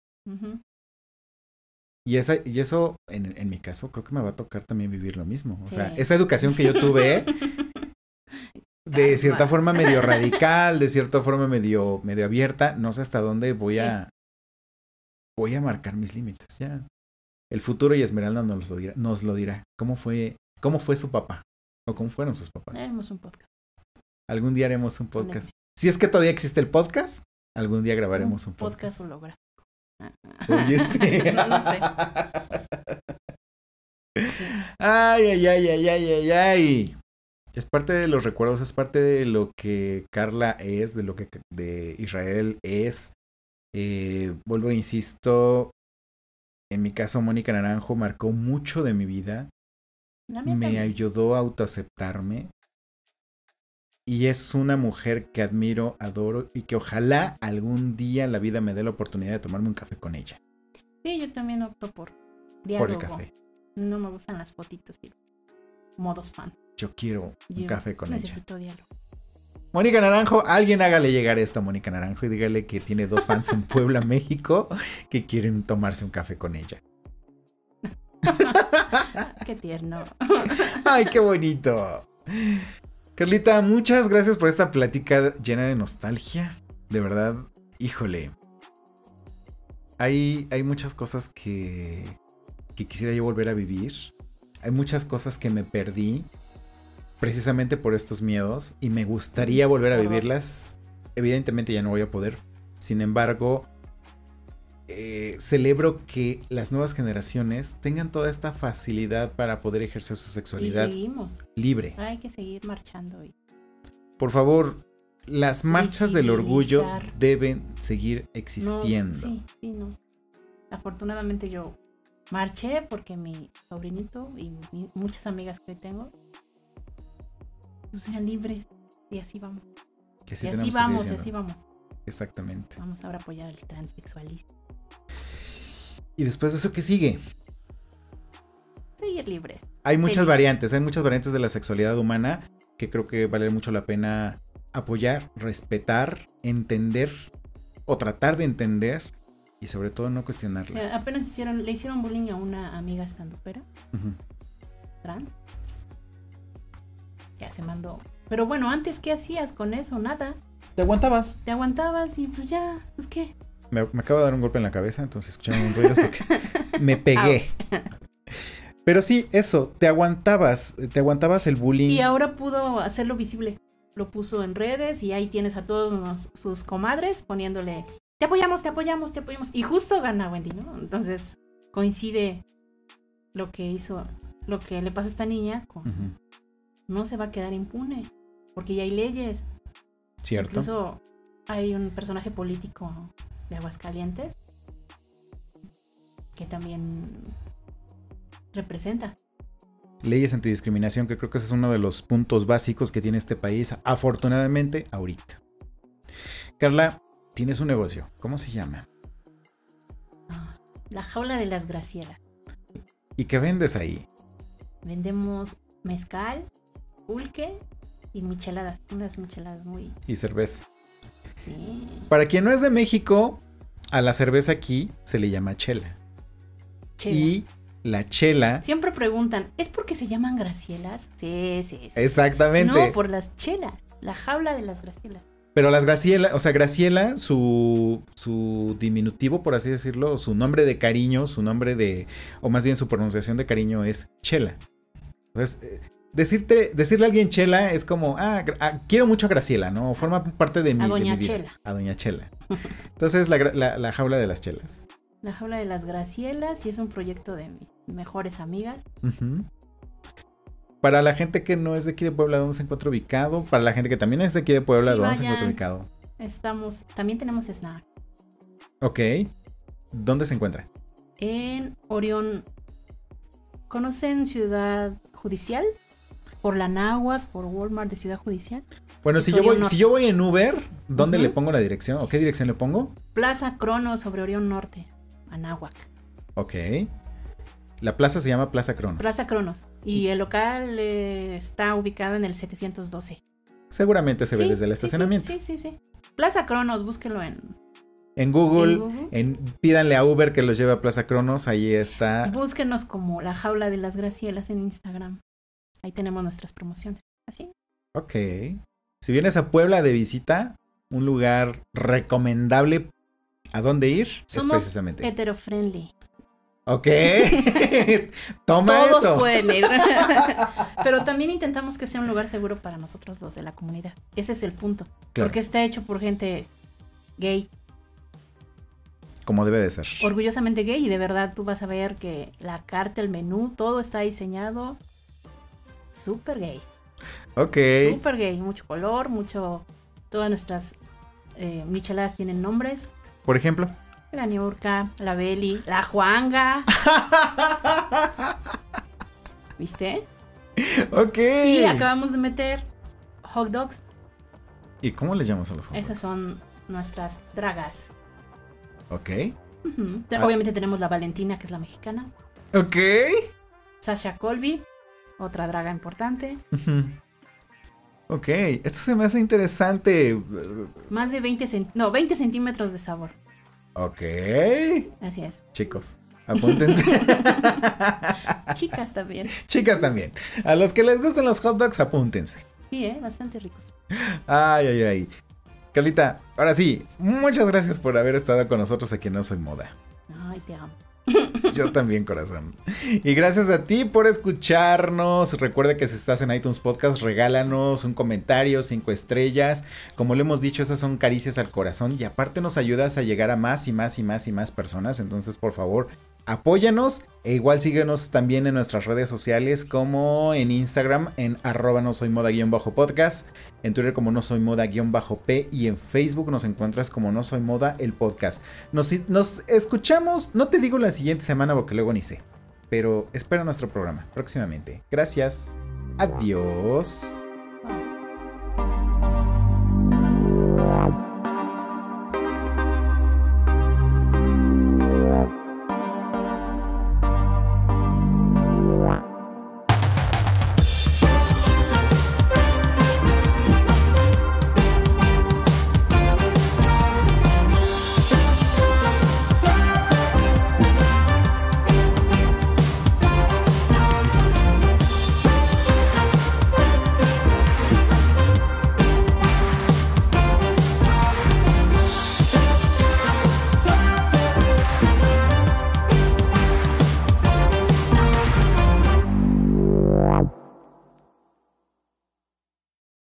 Y, esa, y eso, en, en mi caso, creo que me va a tocar también vivir lo mismo. O sea, esa educación que yo tuve, de cierta forma medio radical, de cierta forma medio, medio abierta, no sé hasta dónde voy Sí. a voy a marcar mis límites. Ya. El futuro y Esmeralda nos lo dirá. Nos lo dirá. ¿Cómo fue, cómo fue su papá? ¿O cómo fueron sus papás? Haremos un podcast. Algún día haremos un podcast. Si es que todavía existe el podcast, algún día grabaremos un, podcast. holográfico. Oye, sí. no, no sé. Ay, ay, ay, ay, ay, ay, ay. Es parte de los recuerdos, es parte de lo que Carla es, de lo que de Israel es. Eh, vuelvo, insisto, en mi caso, Mónica Naranjo marcó mucho de mi vida. Me también. ayudó a autoaceptarme. Y es una mujer que admiro, adoro y que ojalá algún día la vida me dé la oportunidad de tomarme un café con ella. Sí, yo también opto por Por diálogo. el café. No me gustan las fotitos y modos fan. Yo quiero un café con ella. necesito diálogo. Mónica Naranjo, alguien hágale llegar esto a Mónica Naranjo y dígale que tiene dos fans en Puebla, México, que quieren tomarse un café con ella. Qué tierno. ¡Ay, qué bonito! Carlita, muchas gracias por esta plática llena de nostalgia. De verdad, híjole. Hay, hay muchas cosas que, que quisiera yo volver a vivir. Hay muchas cosas que me perdí precisamente por estos miedos y me gustaría volver a vivirlas. Evidentemente ya no voy a poder. Sin embargo, eh, celebro que las nuevas generaciones tengan toda esta facilidad para poder ejercer su sexualidad seguimos. libre. Hay que seguir marchando. Y... Por favor, las marchas del orgullo deben seguir No, existiendo. sí, sí, no. Afortunadamente yo marché porque mi sobrinito y mi- muchas amigas que tengo pues, sean libres. Y así vamos. Que sí y así vamos, y así vamos. Exactamente. Vamos ahora a apoyar al transexualismo. Y después de eso, ¿qué sigue? Seguir libres. Hay muchas Feliz. variantes, hay muchas variantes de la sexualidad humana que creo que vale mucho la pena apoyar, respetar, entender o tratar de entender y sobre todo no O cuestionarlas. sea, apenas hicieron, le hicieron bullying a una amiga estandupera Ujú. trans. Ya se mandó. Pero bueno, antes, ¿qué hacías con eso? Nada. ¿Te aguantabas? Te aguantabas y pues ya, pues qué. Me, me acabo de dar un golpe en la cabeza, entonces escucharon un ruido porque me pegué. Pero sí, eso, te aguantabas, te aguantabas el bullying. Y ahora pudo hacerlo visible. Lo puso en redes y ahí tienes a todos los- sus comadres poniéndole, te apoyamos, te apoyamos, te apoyamos. Y justo gana Wendy, ¿no? Entonces coincide lo que hizo, lo que le pasó a esta niña con, no se va a quedar impune, porque ya hay leyes. Cierto. Incluso hay un personaje político de Aguascalientes que también representa. Leyes antidiscriminación, que creo que ese es uno de los puntos básicos que tiene este país, afortunadamente, ahorita. Carla, tienes un negocio. ¿Cómo se llama? Ah, La jaula de las Gracielas. ¿Y qué vendes ahí? Vendemos mezcal, pulque y micheladas. Unas micheladas muy... Y cerveza. Sí. Para quien no es de México, a la cerveza aquí se le llama chela. chela. Y la chela, Siempre preguntan, ¿es porque se llaman Gracielas? Sí, sí, sí. exactamente. No, por las chelas. La jaula de las Gracielas. Pero las Graciela, o sea, Graciela, su, su diminutivo, por así decirlo, su nombre de cariño, su nombre de, o más bien su pronunciación de cariño es Chela. Entonces, eh, decirte, decirle a alguien Chela es como, ah, ah, quiero mucho a Graciela, ¿no? Forma parte de mi, A de Doña mi vida. Chela. A Doña Chela. Entonces, la, la- la jaula de las chelas. La jaula de las Gracielas y es un proyecto de mis mejores amigas. Para la gente que no es de aquí de Puebla, ¿dónde se encuentra ubicado? Para la gente que también es de aquí de Puebla, Sí, ¿dónde se encuentra ubicado? Estamos, también tenemos snack. Ok. ¿Dónde se encuentra? En Orión, ¿conocen Ciudad Judicial? Por la Náhuac, por Walmart de Ciudad Judicial. Bueno, si yo, voy, si yo voy en Uber, ¿dónde le pongo la dirección? ¿O qué dirección le pongo? Plaza Crono sobre Orión Norte, Anáhuac. Ok. La plaza se llama Plaza Cronos. Plaza Cronos. Y el local eh, está ubicado en el 712. Seguramente se ve desde el sí, estacionamiento. Sí, sí, sí. Plaza Cronos, búsquelo en, En Google, en Google. en- pídanle a Uber que los lleve a Plaza Cronos, ahí está. Búsquenos como la jaula de las Gracielas en Instagram. Ahí tenemos nuestras promociones. Así. Ok. Si vienes a Puebla de visita, un lugar recomendable a dónde ir es precisamente. Hetero-friendly. Ok. Toma Todos eso. pueden ir. Pero también intentamos que sea un lugar seguro para nosotros dos de la comunidad. Ese es el punto. Claro, Porque está hecho por gente gay, como debe de ser. orgullosamente gay, y de verdad tú vas a ver que la carta, el menú, todo está diseñado súper gay. Ok. Súper gay. Mucho color, mucho. Todas nuestras eh, micheladas tienen nombres. Por ejemplo. La Niurka, la Beli, la Juanga. ¿Viste? Ok. Y acabamos de meter hot dogs. ¿Y cómo les llamas a los hot Esas dogs? son nuestras dragas. Ok. Ah. Obviamente tenemos la Valentina, que es la mexicana. Ok. Sasha Colby, otra draga importante. Ok, esto se me hace interesante. Más de 20, cent- no, 20 centímetros de sabor. Ok. Así es. Chicos, apúntense. Chicas también. Chicas también. A los que les gustan los hot dogs, apúntense. Sí, ¿eh? Bastante ricos. Ay, ay, ay. Carlita, ahora sí, muchas gracias por haber estado con nosotros aquí en No Soy Moda. Ay, te amo. Yo también, corazón. Y gracias a ti por escucharnos. Recuerda que si estás en iTunes Podcast, regálanos un comentario, cinco estrellas. Como lo hemos dicho, esas son caricias al corazón. Y aparte nos ayudas a llegar a más y más y más y más personas. Entonces, por favor, apóyanos. E igual síguenos también en nuestras redes sociales, como en Instagram, en arroba no soy moda guion bajo podcast. En Twitter como no soy moda guion bajo P. Y en Facebook nos encuentras como no soy moda el podcast. Nos, nos escuchamos, no te digo la siguiente semana porque luego ni sé. Pero espera nuestro programa próximamente. Gracias. Adiós.